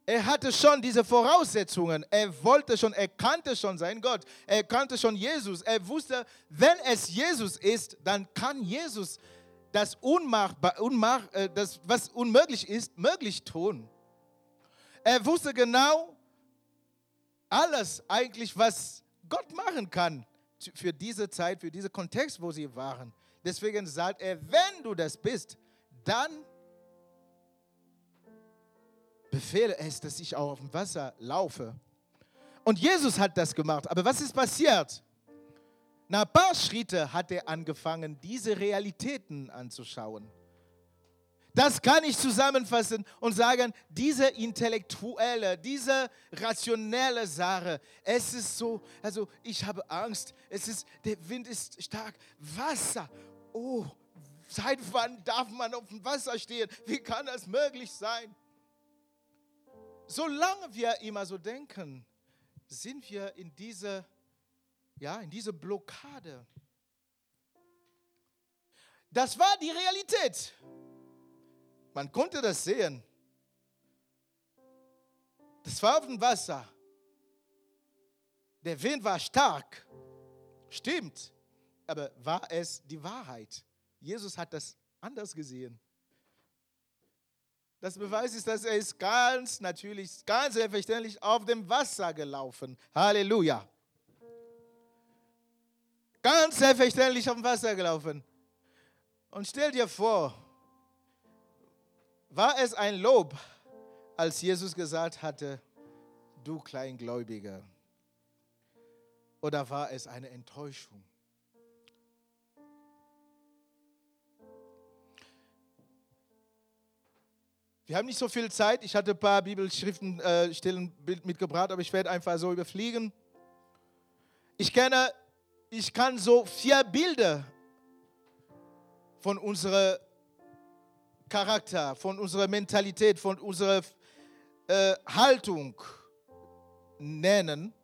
er hatte schon diese Voraussetzungen. Er wollte schon, er kannte schon seinen Gott. Er kannte schon Jesus. Er wusste, wenn es Jesus ist, dann kann Jesus das, unmachbar, unmach, äh, das was unmöglich ist, möglich tun. Er wusste genau alles eigentlich, was Gott machen kann für diese Zeit, für diesen Kontext, wo sie waren. Deswegen sagt er, wenn du das bist, dann befehle es, dass ich auch auf dem Wasser laufe. Und Jesus hat das gemacht. Aber was ist passiert? Nach ein paar Schritte hat er angefangen, diese Realitäten anzuschauen. Das kann ich zusammenfassen und sagen, diese intellektuelle, diese rationelle Sache, es ist so, also ich habe Angst, es ist, der Wind ist stark, Wasser, oh, seit wann darf man auf dem Wasser stehen? Wie kann das möglich sein? Solange wir immer so denken, sind wir in dieser, ja, in dieser Blockade. Das war die Realität. Man konnte das sehen. Das war auf dem Wasser. Der Wind war stark. Stimmt. Aber war es die Wahrheit? Jesus hat das anders gesehen. Das Beweis ist, dass er ist ganz natürlich, ganz selbstverständlich auf dem Wasser gelaufen. Halleluja. Ganz selbstverständlich auf dem Wasser gelaufen. Und stell dir vor, war es ein Lob, als Jesus gesagt hatte, du Kleingläubiger? Oder war es eine Enttäuschung? Wir haben nicht so viel Zeit. Ich hatte ein paar Bibelschriften äh, mitgebracht, aber ich werde einfach so überfliegen. Ich kenne, ich kann so vier Bilder von unserem Charakter, von unserer Mentalität, von unserer äh, Haltung nennen.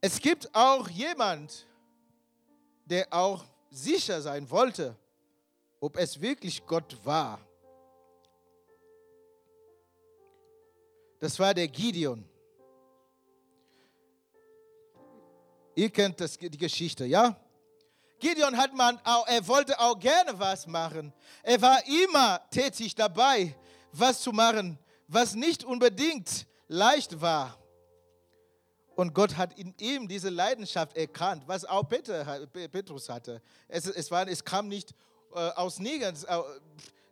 Es gibt auch jemand, der auch sicher sein wollte, ob es wirklich Gott war. Das war der Gideon. Ihr kennt das, die Geschichte, ja? Gideon hat man auch, er wollte auch gerne was machen. Er war immer tätig dabei, was zu machen, was nicht unbedingt leicht war. Und Gott hat in ihm diese Leidenschaft erkannt, was auch Peter, Petrus hatte. Es, es, war, es kam nicht äh, aus nirgends äh,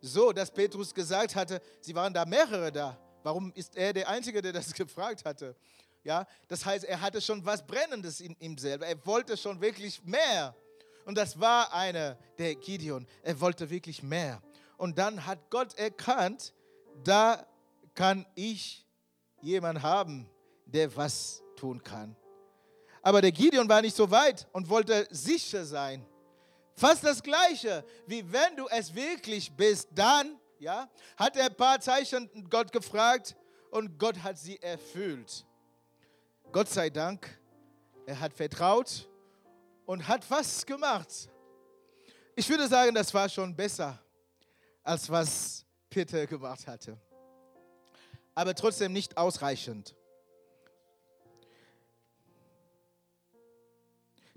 so, dass Petrus gesagt hatte, sie waren da mehrere da. Warum ist er der Einzige, der das [laughs] gefragt hatte? Ja, das heißt, er hatte schon was Brennendes in ihm selber. Er wollte schon wirklich mehr. Und das war einer, der Gideon. Er wollte wirklich mehr. Und dann hat Gott erkannt, da kann ich jemanden haben, der was tun kann. Aber der Gideon war nicht so weit und wollte sicher sein. Fast das Gleiche, wie wenn du es wirklich bist, dann ja, hat er ein paar Zeichen Gott gefragt und Gott hat sie erfüllt. Gott sei Dank, er hat vertraut und hat was gemacht. Ich würde sagen, das war schon besser, als was Peter gemacht hatte. Aber trotzdem nicht ausreichend.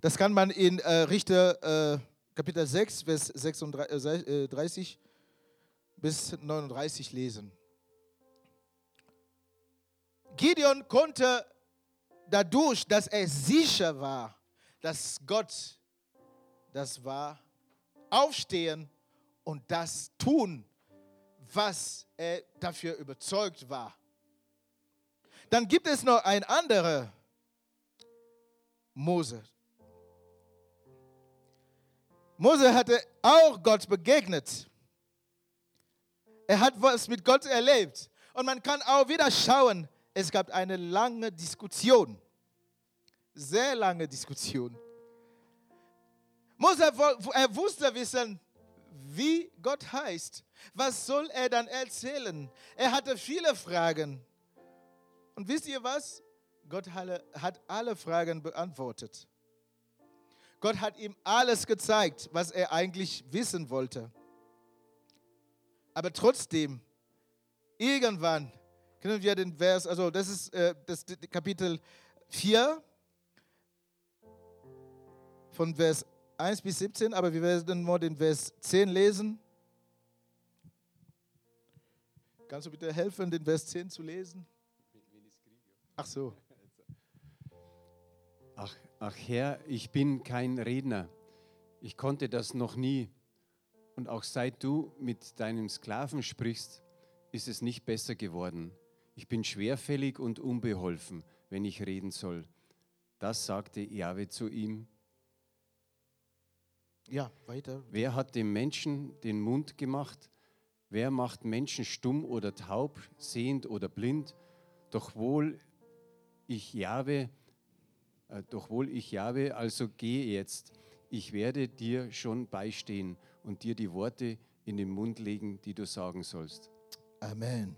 Das kann man in äh, Richter äh, Kapitel 6, Vers 36 äh, bis 39 lesen. Gideon konnte dadurch, dass er sicher war, dass Gott das war, aufstehen und das tun, was er dafür überzeugt war. Dann gibt es noch ein anderer Mose. Mose hatte auch Gott begegnet. Er hat was mit Gott erlebt. Und man kann auch wieder schauen, es gab eine lange Diskussion. Sehr lange Diskussion. Mose, er wusste wissen, wie Gott heißt. Was soll er dann erzählen? Er hatte viele Fragen. Und wisst ihr was? Gott hat alle Fragen beantwortet. Gott hat ihm alles gezeigt, was er eigentlich wissen wollte. Aber trotzdem, irgendwann können wir den Vers, also das ist äh, das Kapitel 4 von Vers 1 bis 17, aber wir werden nur den Vers 10 lesen. Kannst du bitte helfen, den Vers 10 zu lesen? Ach so. Ach, ach Herr, ich bin kein Redner. Ich konnte das noch nie. Und auch seit du mit deinem Sklaven sprichst, ist es nicht besser geworden. Ich bin schwerfällig und unbeholfen, wenn ich reden soll. Das sagte Jahwe zu ihm. Ja, weiter. Wer hat dem Menschen den Mund gemacht? Wer macht Menschen stumm oder taub, sehend oder blind? Doch wohl ich Jahwe, doch wohl ich Jahwe, also gehe jetzt. Ich werde dir schon beistehen und dir die Worte in den Mund legen, die du sagen sollst. Amen.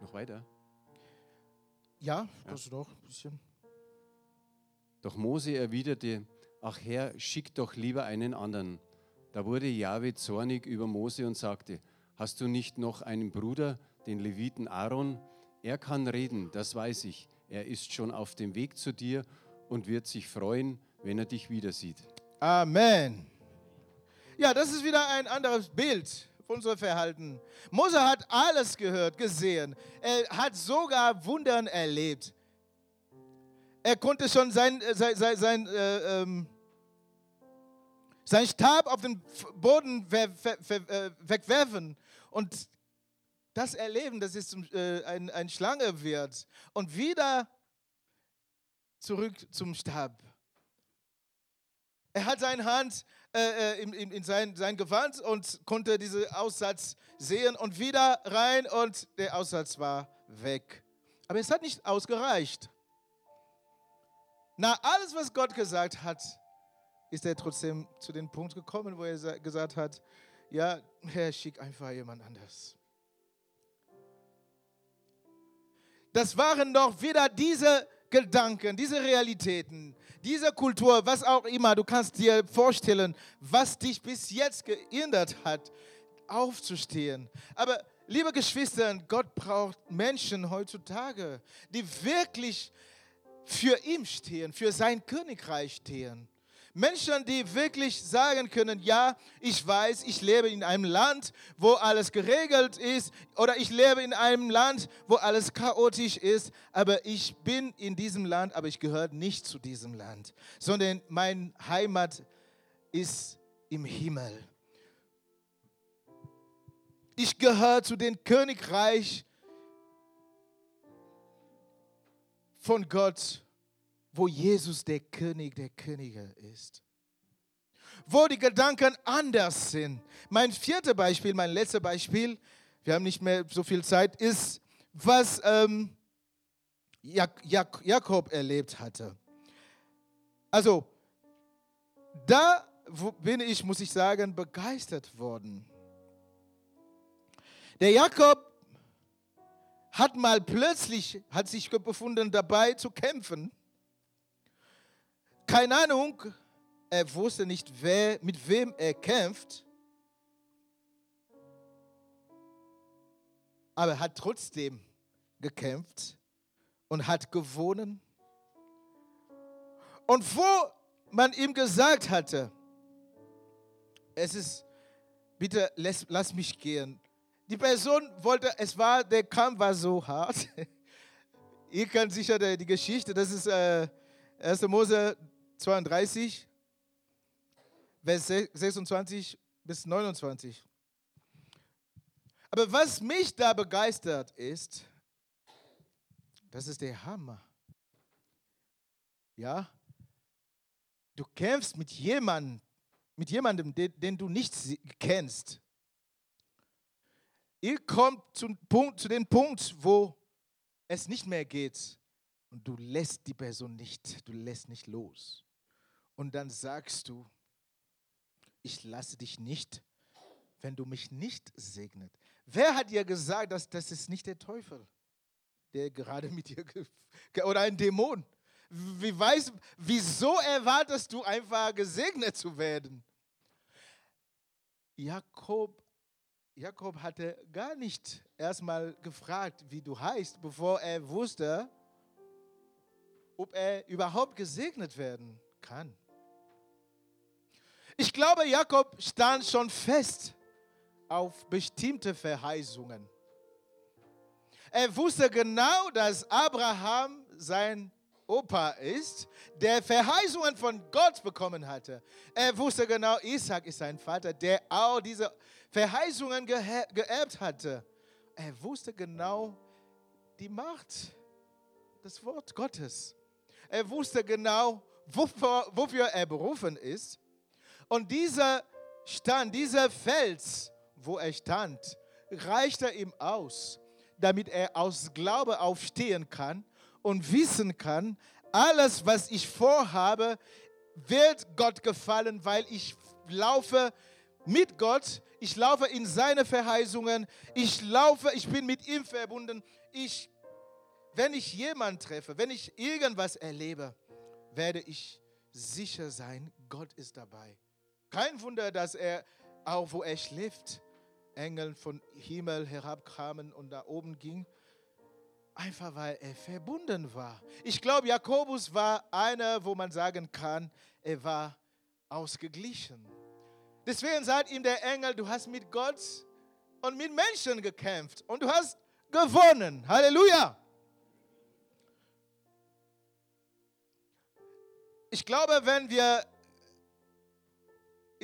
Noch weiter? Ja, das ja. doch ein bisschen. Doch Mose erwiderte, ach Herr, schick doch lieber einen anderen. Da wurde Jahwe zornig über Mose und sagte, hast du nicht noch einen Bruder, den Leviten Aaron? Er kann reden, das weiß ich. Er ist schon auf dem Weg zu dir und wird sich freuen, wenn er dich wieder sieht. Amen. Ja, das ist wieder ein anderes Bild von unserem Verhalten. Mose hat alles gehört, gesehen. Er hat sogar Wundern erlebt. Er konnte schon sein, äh, sein, sein, sein, äh, ähm, sein Stab auf den Boden äh, wegwerfen und das erleben, dass es äh, ein, ein Schlange wird und wieder zurück zum Stab. Er hat seine Hand äh, äh in, in, in sein, sein Gewand und konnte diesen Aussatz sehen und wieder rein und der Aussatz war weg. Aber es hat nicht ausgereicht. Nach alles, was Gott gesagt hat, ist er trotzdem zu dem Punkt gekommen, wo er gesagt hat, ja, Herr, schick einfach jemand anders. das waren doch wieder diese Gedanken, diese Realitäten, diese Kultur, was auch immer. Du kannst dir vorstellen, was dich bis jetzt geändert hat, aufzustehen. Aber liebe Geschwister, Gott braucht Menschen heutzutage, die wirklich für ihn stehen, für sein Königreich stehen. Menschen, die wirklich sagen können, ja, ich weiß, ich lebe in einem Land, wo alles geregelt ist oder ich lebe in einem Land, wo alles chaotisch ist, aber ich bin in diesem Land, aber ich gehöre nicht zu diesem Land, sondern mein Heimat ist im Himmel. Ich gehöre zu dem Königreich von Gott wo Jesus der König der Könige ist. Wo die Gedanken anders sind. Mein viertes Beispiel, mein letztes Beispiel, wir haben nicht mehr so viel Zeit, ist, was ähm, Jak Jak Jakob erlebt hatte. Also, da bin ich, muss ich sagen, begeistert worden. Der Jakob hat mal plötzlich, hat sich befunden dabei zu kämpfen keine Ahnung, er wusste nicht, wer, mit wem er kämpft, aber er hat trotzdem gekämpft und hat gewonnen. Und wo man ihm gesagt hatte, es ist, bitte lass, lass mich gehen. Die Person wollte, es war, der Kampf war so hart. [laughs] Ihr kennt sicher die, Geschichte, das ist äh, 1. Mose 32, Vers 26 bis 29. Aber was mich da begeistert ist, das ist der Hammer. Ja, du kämpfst mit jemandem, mit jemandem, den, du nicht kennst. Ihr kommt zum Punkt, zu dem Punkt, wo es nicht mehr geht und du lässt die Person nicht, du lässt nicht los. Und dann sagst du, ich lasse dich nicht, wenn du mich nicht segnet. Wer hat dir gesagt, dass das ist nicht der Teufel, der gerade mit dir oder ein Dämon? Wie weiß, wieso erwartest du einfach gesegnet zu werden? Jakob, Jakob hatte gar nicht erstmal gefragt, wie du heißt, bevor er wusste, ob er überhaupt gesegnet werden kann. Ich glaube, Jakob stand schon fest auf bestimmte Verheißungen. Er wusste genau, dass Abraham sein Opa ist, der Verheißungen von Gott bekommen hatte. Er wusste genau, Isaac ist sein Vater, der auch diese Verheißungen geerbt hatte. Er wusste genau die Macht, das Wort Gottes. Er wusste genau, wofür, wofür er berufen ist. Und dieser Stand, dieser Fels, wo er stand, reichte ihm aus, damit er aus Glaube aufstehen kann und wissen kann, alles, was ich vorhabe, wird Gott gefallen, weil ich laufe mit Gott, ich laufe in seine Verheißungen, ich laufe, ich bin mit ihm verbunden. Ich, wenn ich jemanden treffe, wenn ich irgendwas erlebe, werde ich sicher sein, Gott ist dabei. Kein Wunder, dass er, auch wo er schläft, Engel von Himmel herabkamen und da oben ging. Einfach weil er verbunden war. Ich glaube, Jakobus war einer, wo man sagen kann, er war ausgeglichen. Deswegen sagt ihm der Engel, du hast mit Gott und mit Menschen gekämpft und du hast gewonnen. Halleluja. Ich glaube, wenn wir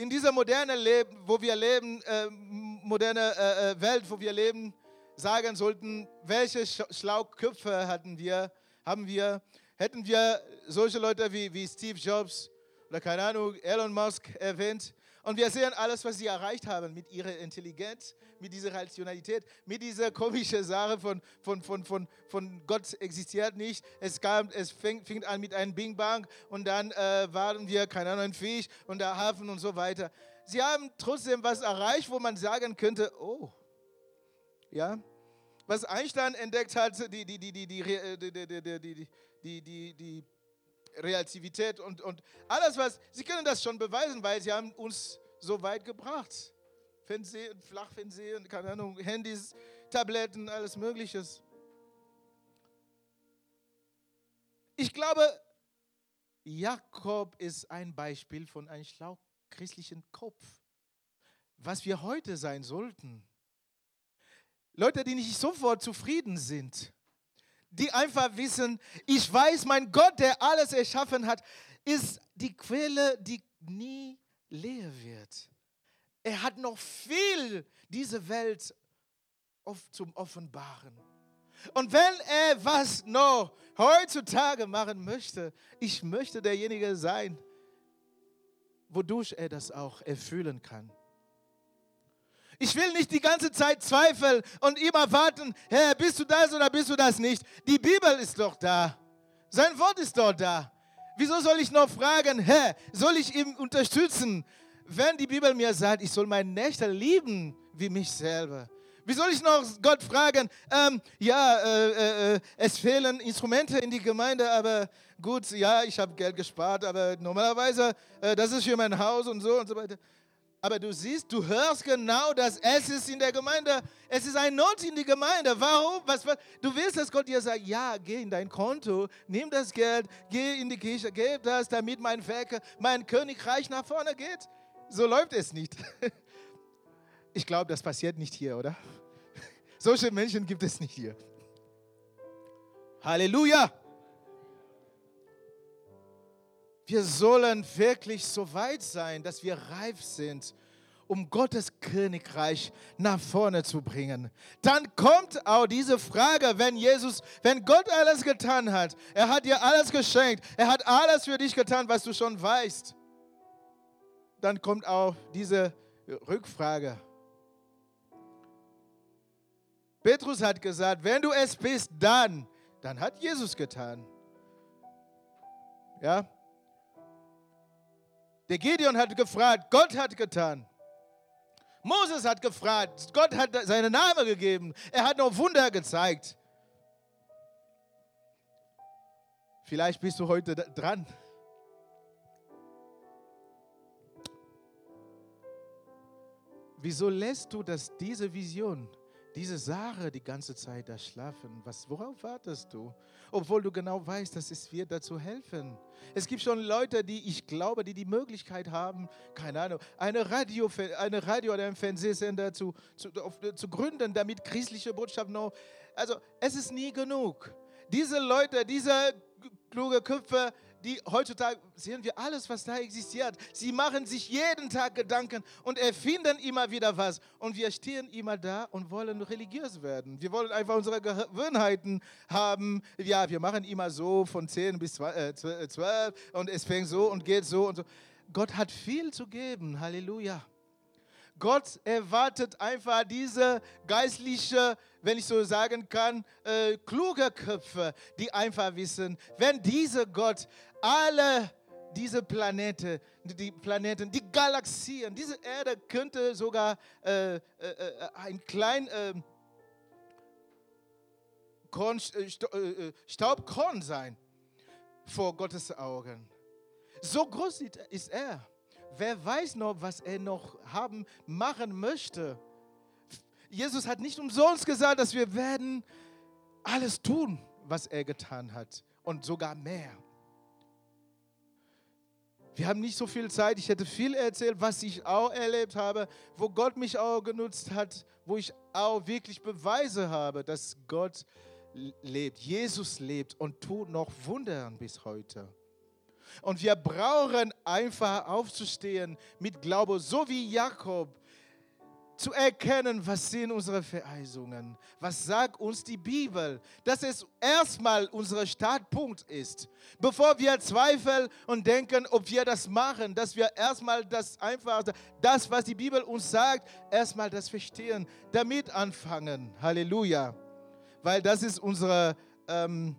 in dieser modernen Leben, wo wir leben, äh, moderne äh, äh, Welt, wo wir leben, sagen sollten, welche Schlauköpfe hatten wir, haben wir, hätten wir solche Leute wie, wie Steve Jobs oder keine Ahnung, Elon Musk erwähnt. Und wir sehen alles, was sie erreicht haben mit ihrer Intelligenz, mit dieser Rationalität, mit dieser komischen Sache von, von, von, von, von Gott existiert nicht. Es, kam, es fing, fing an mit einem Bing Bang und dann äh, waren wir, keine Ahnung, Fisch und der Hafen und so weiter. Sie haben trotzdem was erreicht, wo man sagen könnte, oh, ja, was Einstein entdeckt hat, die, die, die, die, die, die, die, die, die, die, die Relativität und, und alles, was, Sie können das schon beweisen, weil Sie haben uns so weit gebracht. Fernsehen, Flachfernsehen, keine Ahnung, Handys, Tabletten, alles Mögliche. Ich glaube, Jakob ist ein Beispiel von einem schlau christlichen Kopf, was wir heute sein sollten. Leute, die nicht sofort zufrieden sind, die einfach wissen, ich weiß, mein Gott, der alles erschaffen hat, ist die Quelle, die nie leer wird. Er hat noch viel diese Welt zum Offenbaren. Und wenn er was noch heutzutage machen möchte, ich möchte derjenige sein, wodurch er das auch erfüllen kann. Ich will nicht die ganze Zeit zweifeln und immer warten, Herr, bist du das oder bist du das nicht? Die Bibel ist doch da. Sein Wort ist dort da. Wieso soll ich noch fragen, Herr, soll ich ihn unterstützen, wenn die Bibel mir sagt, ich soll meinen Nächster lieben wie mich selber? Wie soll ich noch Gott fragen, ähm, ja, äh, äh, es fehlen Instrumente in die Gemeinde, aber gut, ja, ich habe Geld gespart, aber normalerweise, äh, das ist für mein Haus und so und so weiter. Aber du siehst, du hörst genau, dass es ist in der Gemeinde, es ist ein Not in die Gemeinde. Warum? Was, was? Du willst, dass Gott dir sagt, ja, geh in dein Konto, nimm das Geld, geh in die Kirche, gib das, damit mein Werk, mein Königreich nach vorne geht. So läuft es nicht. [laughs] Ich glaube, das passiert nicht hier, oder? [laughs] Solche Menschen gibt es nicht hier. Halleluja! Wir sollen wirklich so weit sein, dass wir reif sind, um Gottes Königreich nach vorne zu bringen. Dann kommt auch diese Frage, wenn Jesus, wenn Gott alles getan hat, er hat dir alles geschenkt, er hat alles für dich getan, was du schon weißt. Dann kommt auch diese Rückfrage. Petrus hat gesagt, wenn du es bist, dann, dann hat Jesus getan. Ja, der Gideon hat gefragt, Gott hat getan. Moses hat gefragt, Gott hat seinen Namen gegeben. Er hat noch Wunder gezeigt. Vielleicht bist du heute dran. Wieso lässt du das, diese Vision diese Sache die ganze Zeit da schlafen. Was, worauf wartest du? Obwohl du genau weißt, dass es wird dazu helfen. Es gibt schon Leute, die ich glaube, die die Möglichkeit haben, keine Ahnung, eine Radio, eine Radio oder einen Fernsehsender zu, zu, auf, zu gründen, damit christliche Botschaft noch. Also es ist nie genug. Diese Leute, diese kluge Köpfe, die heutzutage sehen wir alles, was da existiert. Sie machen sich jeden Tag Gedanken und erfinden immer wieder was. Und wir stehen immer da und wollen religiös werden. Wir wollen einfach unsere Gewohnheiten haben. Ja, wir machen immer so von 10 bis 12 äh, und es fängt so und geht so und so. Gott hat viel zu geben. Halleluja. Gott erwartet einfach diese geistliche, wenn ich so sagen kann, äh, kluge Köpfe, die einfach wissen, wenn dieser Gott alle diese Planeten, die Planeten, die Galaxien, diese Erde könnte sogar äh, äh, äh ein klein ähm, Korn, äh, äh, Staubkorn sein vor Gottes Augen. So groß ist er. Wer weiß noch, was er noch haben, machen möchte. Jesus hat nicht umsonst gesagt, dass wir werden alles tun, was er getan hat und sogar mehr. Wir haben nicht so viel Zeit. Ich hätte viel erzählt, was ich auch erlebt habe, wo Gott mich auch genutzt hat, wo ich auch wirklich Beweise habe, dass Gott lebt, Jesus lebt und tut noch Wunder bis heute. Und wir brauchen einfach aufzustehen mit Glaube, so wie Jakob zu erkennen, was sind unsere Verheißungen, was sagt uns die Bibel, dass es erstmal unser Startpunkt ist, bevor wir zweifeln und denken, ob wir das machen, dass wir erstmal das einfach, das, was die Bibel uns sagt, erstmal das verstehen, damit anfangen. Halleluja. Weil das ist unsere, ähm,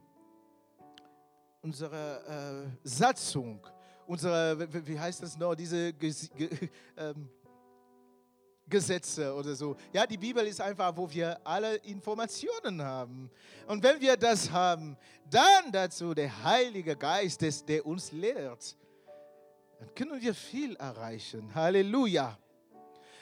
unsere äh, Satzung, unsere, wie heißt das noch, diese [laughs] ähm, Gesetze oder so. Ja, die Bibel ist einfach, wo wir alle Informationen haben. Und wenn wir das haben, dann dazu der Heilige Geist, der uns lehrt, dann können wir viel erreichen. Halleluja.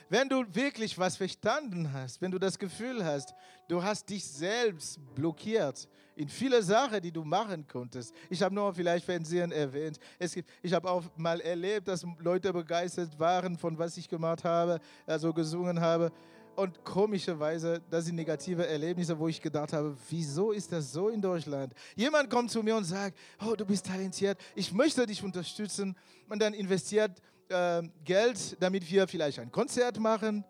Wenn du wirklich was verstanden hast, wenn du das Gefühl hast, du hast dich selbst blockiert in viele Sachen, die du machen konntest. Ich habe nur vielleicht Fernsehen erwähnt. Es gibt, ich habe auch mal erlebt, dass Leute begeistert waren von was ich gemacht habe, also gesungen habe. Und komischerweise, das sind negative Erlebnisse, wo ich gedacht habe, wieso ist das so in Deutschland? Jemand kommt zu mir und sagt, oh, du bist talentiert, ich möchte dich unterstützen. Und dann investiert äh, Geld, damit wir vielleicht ein Konzert machen.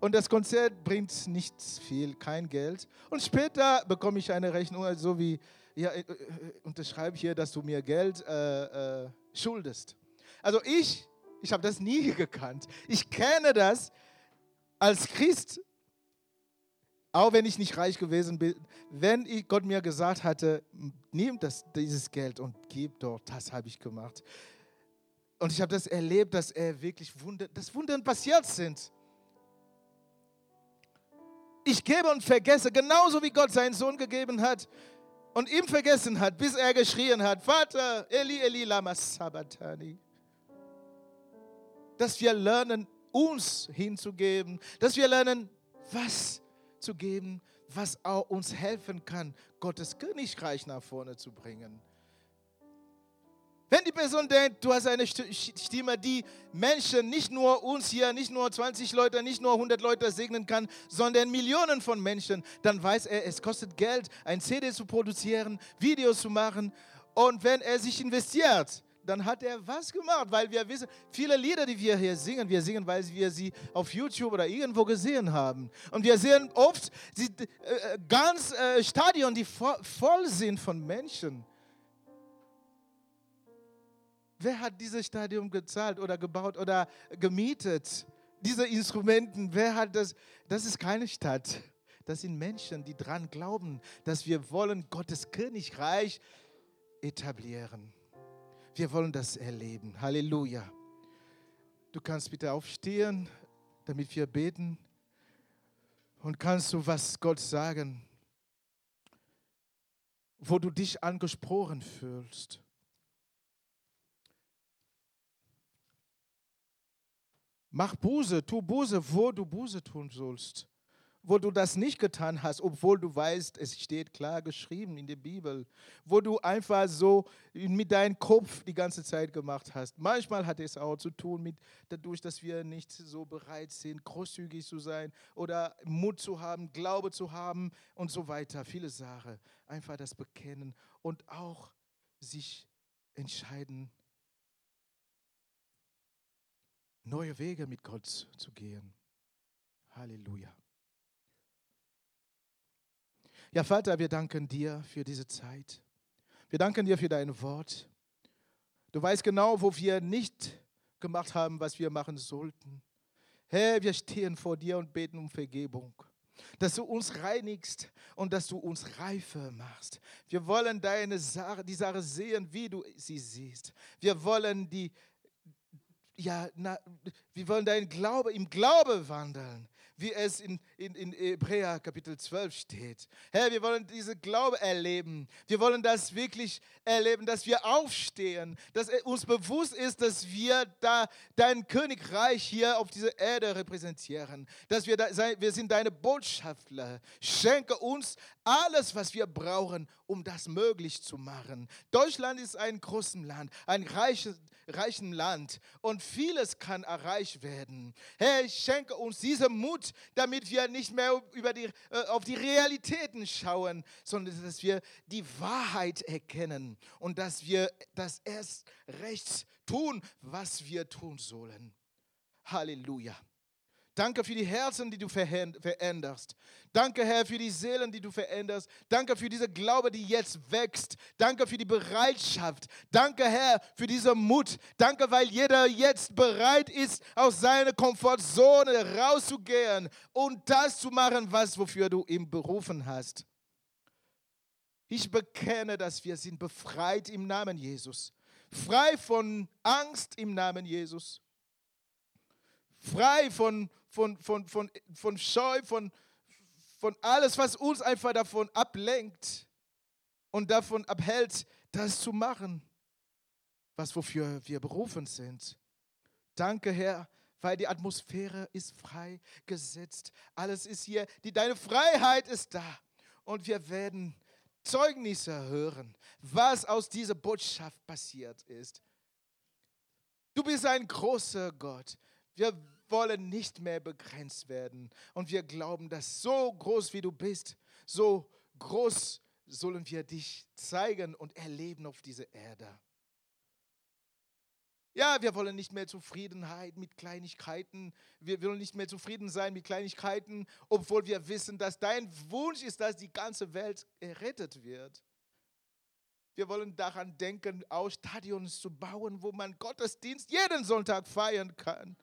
Und das Konzert bringt nicht viel, kein Geld. Und später bekomme ich eine Rechnung, so also wie, ja, äh, äh, unterschreibe hier, dass du mir Geld äh, äh, schuldest. Also ich, ich habe das nie [laughs] gekannt. Ich kenne das als Christ, auch wenn ich nicht reich gewesen bin, wenn ich, Gott mir gesagt hatte, nimm das, dieses Geld und gib dort, das habe ich gemacht. Und ich habe das erlebt, dass er wirklich Wunder, dass Wunder passiert sind. Ich gebe und vergesse, genauso wie Gott seinen Sohn gegeben hat und ihm vergessen hat, bis er geschrien hat, Vater, Eli, Eli, lama sabachthani. Dass wir lernen, uns hinzugeben, dass wir lernen, was zu geben, was auch uns helfen kann, Gottes Königreich nach vorne zu bringen. Wenn die Person denkt, du hast eine Stimme, die Menschen, nicht nur uns hier, nicht nur 20 Leute, nicht nur 100 Leute segnen kann, sondern Millionen von Menschen, dann weiß er, es kostet Geld, ein CD zu produzieren, Videos zu machen. Und wenn er sich investiert, dann hat er was gemacht, weil wir wissen, viele Lieder, die wir hier singen, wir singen, weil wir sie auf YouTube oder irgendwo gesehen haben. Und wir sehen oft sie, äh, ganz äh, Stadion, die voll sind von Menschen. Wer hat dieses Stadion gezahlt oder gebaut oder gemietet? Diese Instrumenten, wer hat das? Das ist keine Stadt. Das sind Menschen, die daran glauben, dass wir wollen Gottes Königreich etablieren. Wir wollen das erleben. Halleluja. Du kannst bitte aufstehen, damit wir beten. Und kannst du was Gott sagen, wo du dich angesprochen fühlst. Mach Buße, tu Buße, wo du Buße tun sollst. Wo du das nicht getan hast, obwohl du weißt, es steht klar geschrieben in der Bibel. Wo du einfach so mit deinem Kopf die ganze Zeit gemacht hast. Manchmal hat es auch zu tun mit dadurch, dass wir nicht so bereit sind, großzügig zu sein oder Mut zu haben, Glaube zu haben und so weiter. Viele Sachen. Einfach das bekennen und auch sich entscheiden, neue Wege mit Gott zu gehen. Halleluja. Ja, Vater, wir danken dir für diese Zeit. Wir danken dir für dein Wort. Du weißt genau, wo wir nicht gemacht haben, was wir machen sollten. Herr, wir stehen vor dir und beten um Vergebung, dass du uns reinigst und dass du uns reifer machst. Wir wollen deine Sache, die Sache sehen, wie du sie siehst. Wir wollen die ja, na, wir wollen dein Glaube im Glaube wandeln, wie es in, in, in Hebräer Kapitel 12 steht. Herr, wir wollen diese Glaube erleben. Wir wollen das wirklich erleben, dass wir aufstehen, dass uns bewusst ist, dass wir da dein Königreich hier auf dieser Erde repräsentieren, dass wir, da, wir sind deine Botschafter. Schenke uns alles, was wir brauchen, um das möglich zu machen. Deutschland ist ein großes Land, ein reiches reichen Land und vieles kann erreicht werden. Herr, ich schenke uns diesen Mut, damit wir nicht mehr über die, äh, auf die Realitäten schauen, sondern dass wir die Wahrheit erkennen und dass wir das erst recht tun, was wir tun sollen. Halleluja. Danke für die Herzen, die du veränderst. Danke, Herr, für die Seelen, die du veränderst. Danke für diese Glaube, die jetzt wächst. Danke für die Bereitschaft. Danke, Herr, für diesen Mut. Danke, weil jeder jetzt bereit ist, aus seiner Komfortzone rauszugehen und das zu machen, was wofür du ihn berufen hast. Ich bekenne, dass wir sind befreit im Namen Jesus. Frei von Angst im Namen Jesus frei von, von, von, von, von Scheu, von, von alles, was uns einfach davon ablenkt und davon abhält, das zu machen, was wofür wir berufen sind. Danke, Herr, weil die Atmosphäre ist frei gesetzt. Alles ist hier, die, deine Freiheit ist da. Und wir werden Zeugnisse hören, was aus dieser Botschaft passiert ist. Du bist ein großer Gott. Wir wollen nicht mehr begrenzt werden. Und wir glauben, dass so groß wie du bist, so groß sollen wir dich zeigen und erleben auf dieser Erde. Ja, wir wollen nicht mehr Zufriedenheit mit Kleinigkeiten. Wir wollen nicht mehr zufrieden sein mit Kleinigkeiten, obwohl wir wissen, dass dein Wunsch ist, dass die ganze Welt errettet wird. Wir wollen daran denken, auch Stadions zu bauen, wo man Gottesdienst jeden Sonntag feiern kann.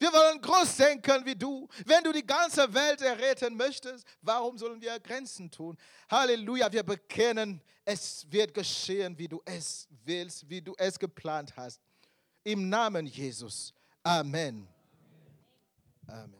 Wir wollen groß denken wie du. Wenn du die ganze Welt erretten möchtest, warum sollen wir Grenzen tun? Halleluja, wir bekennen, es wird geschehen, wie du es willst, wie du es geplant hast. Im Namen Jesus. Amen. Amen.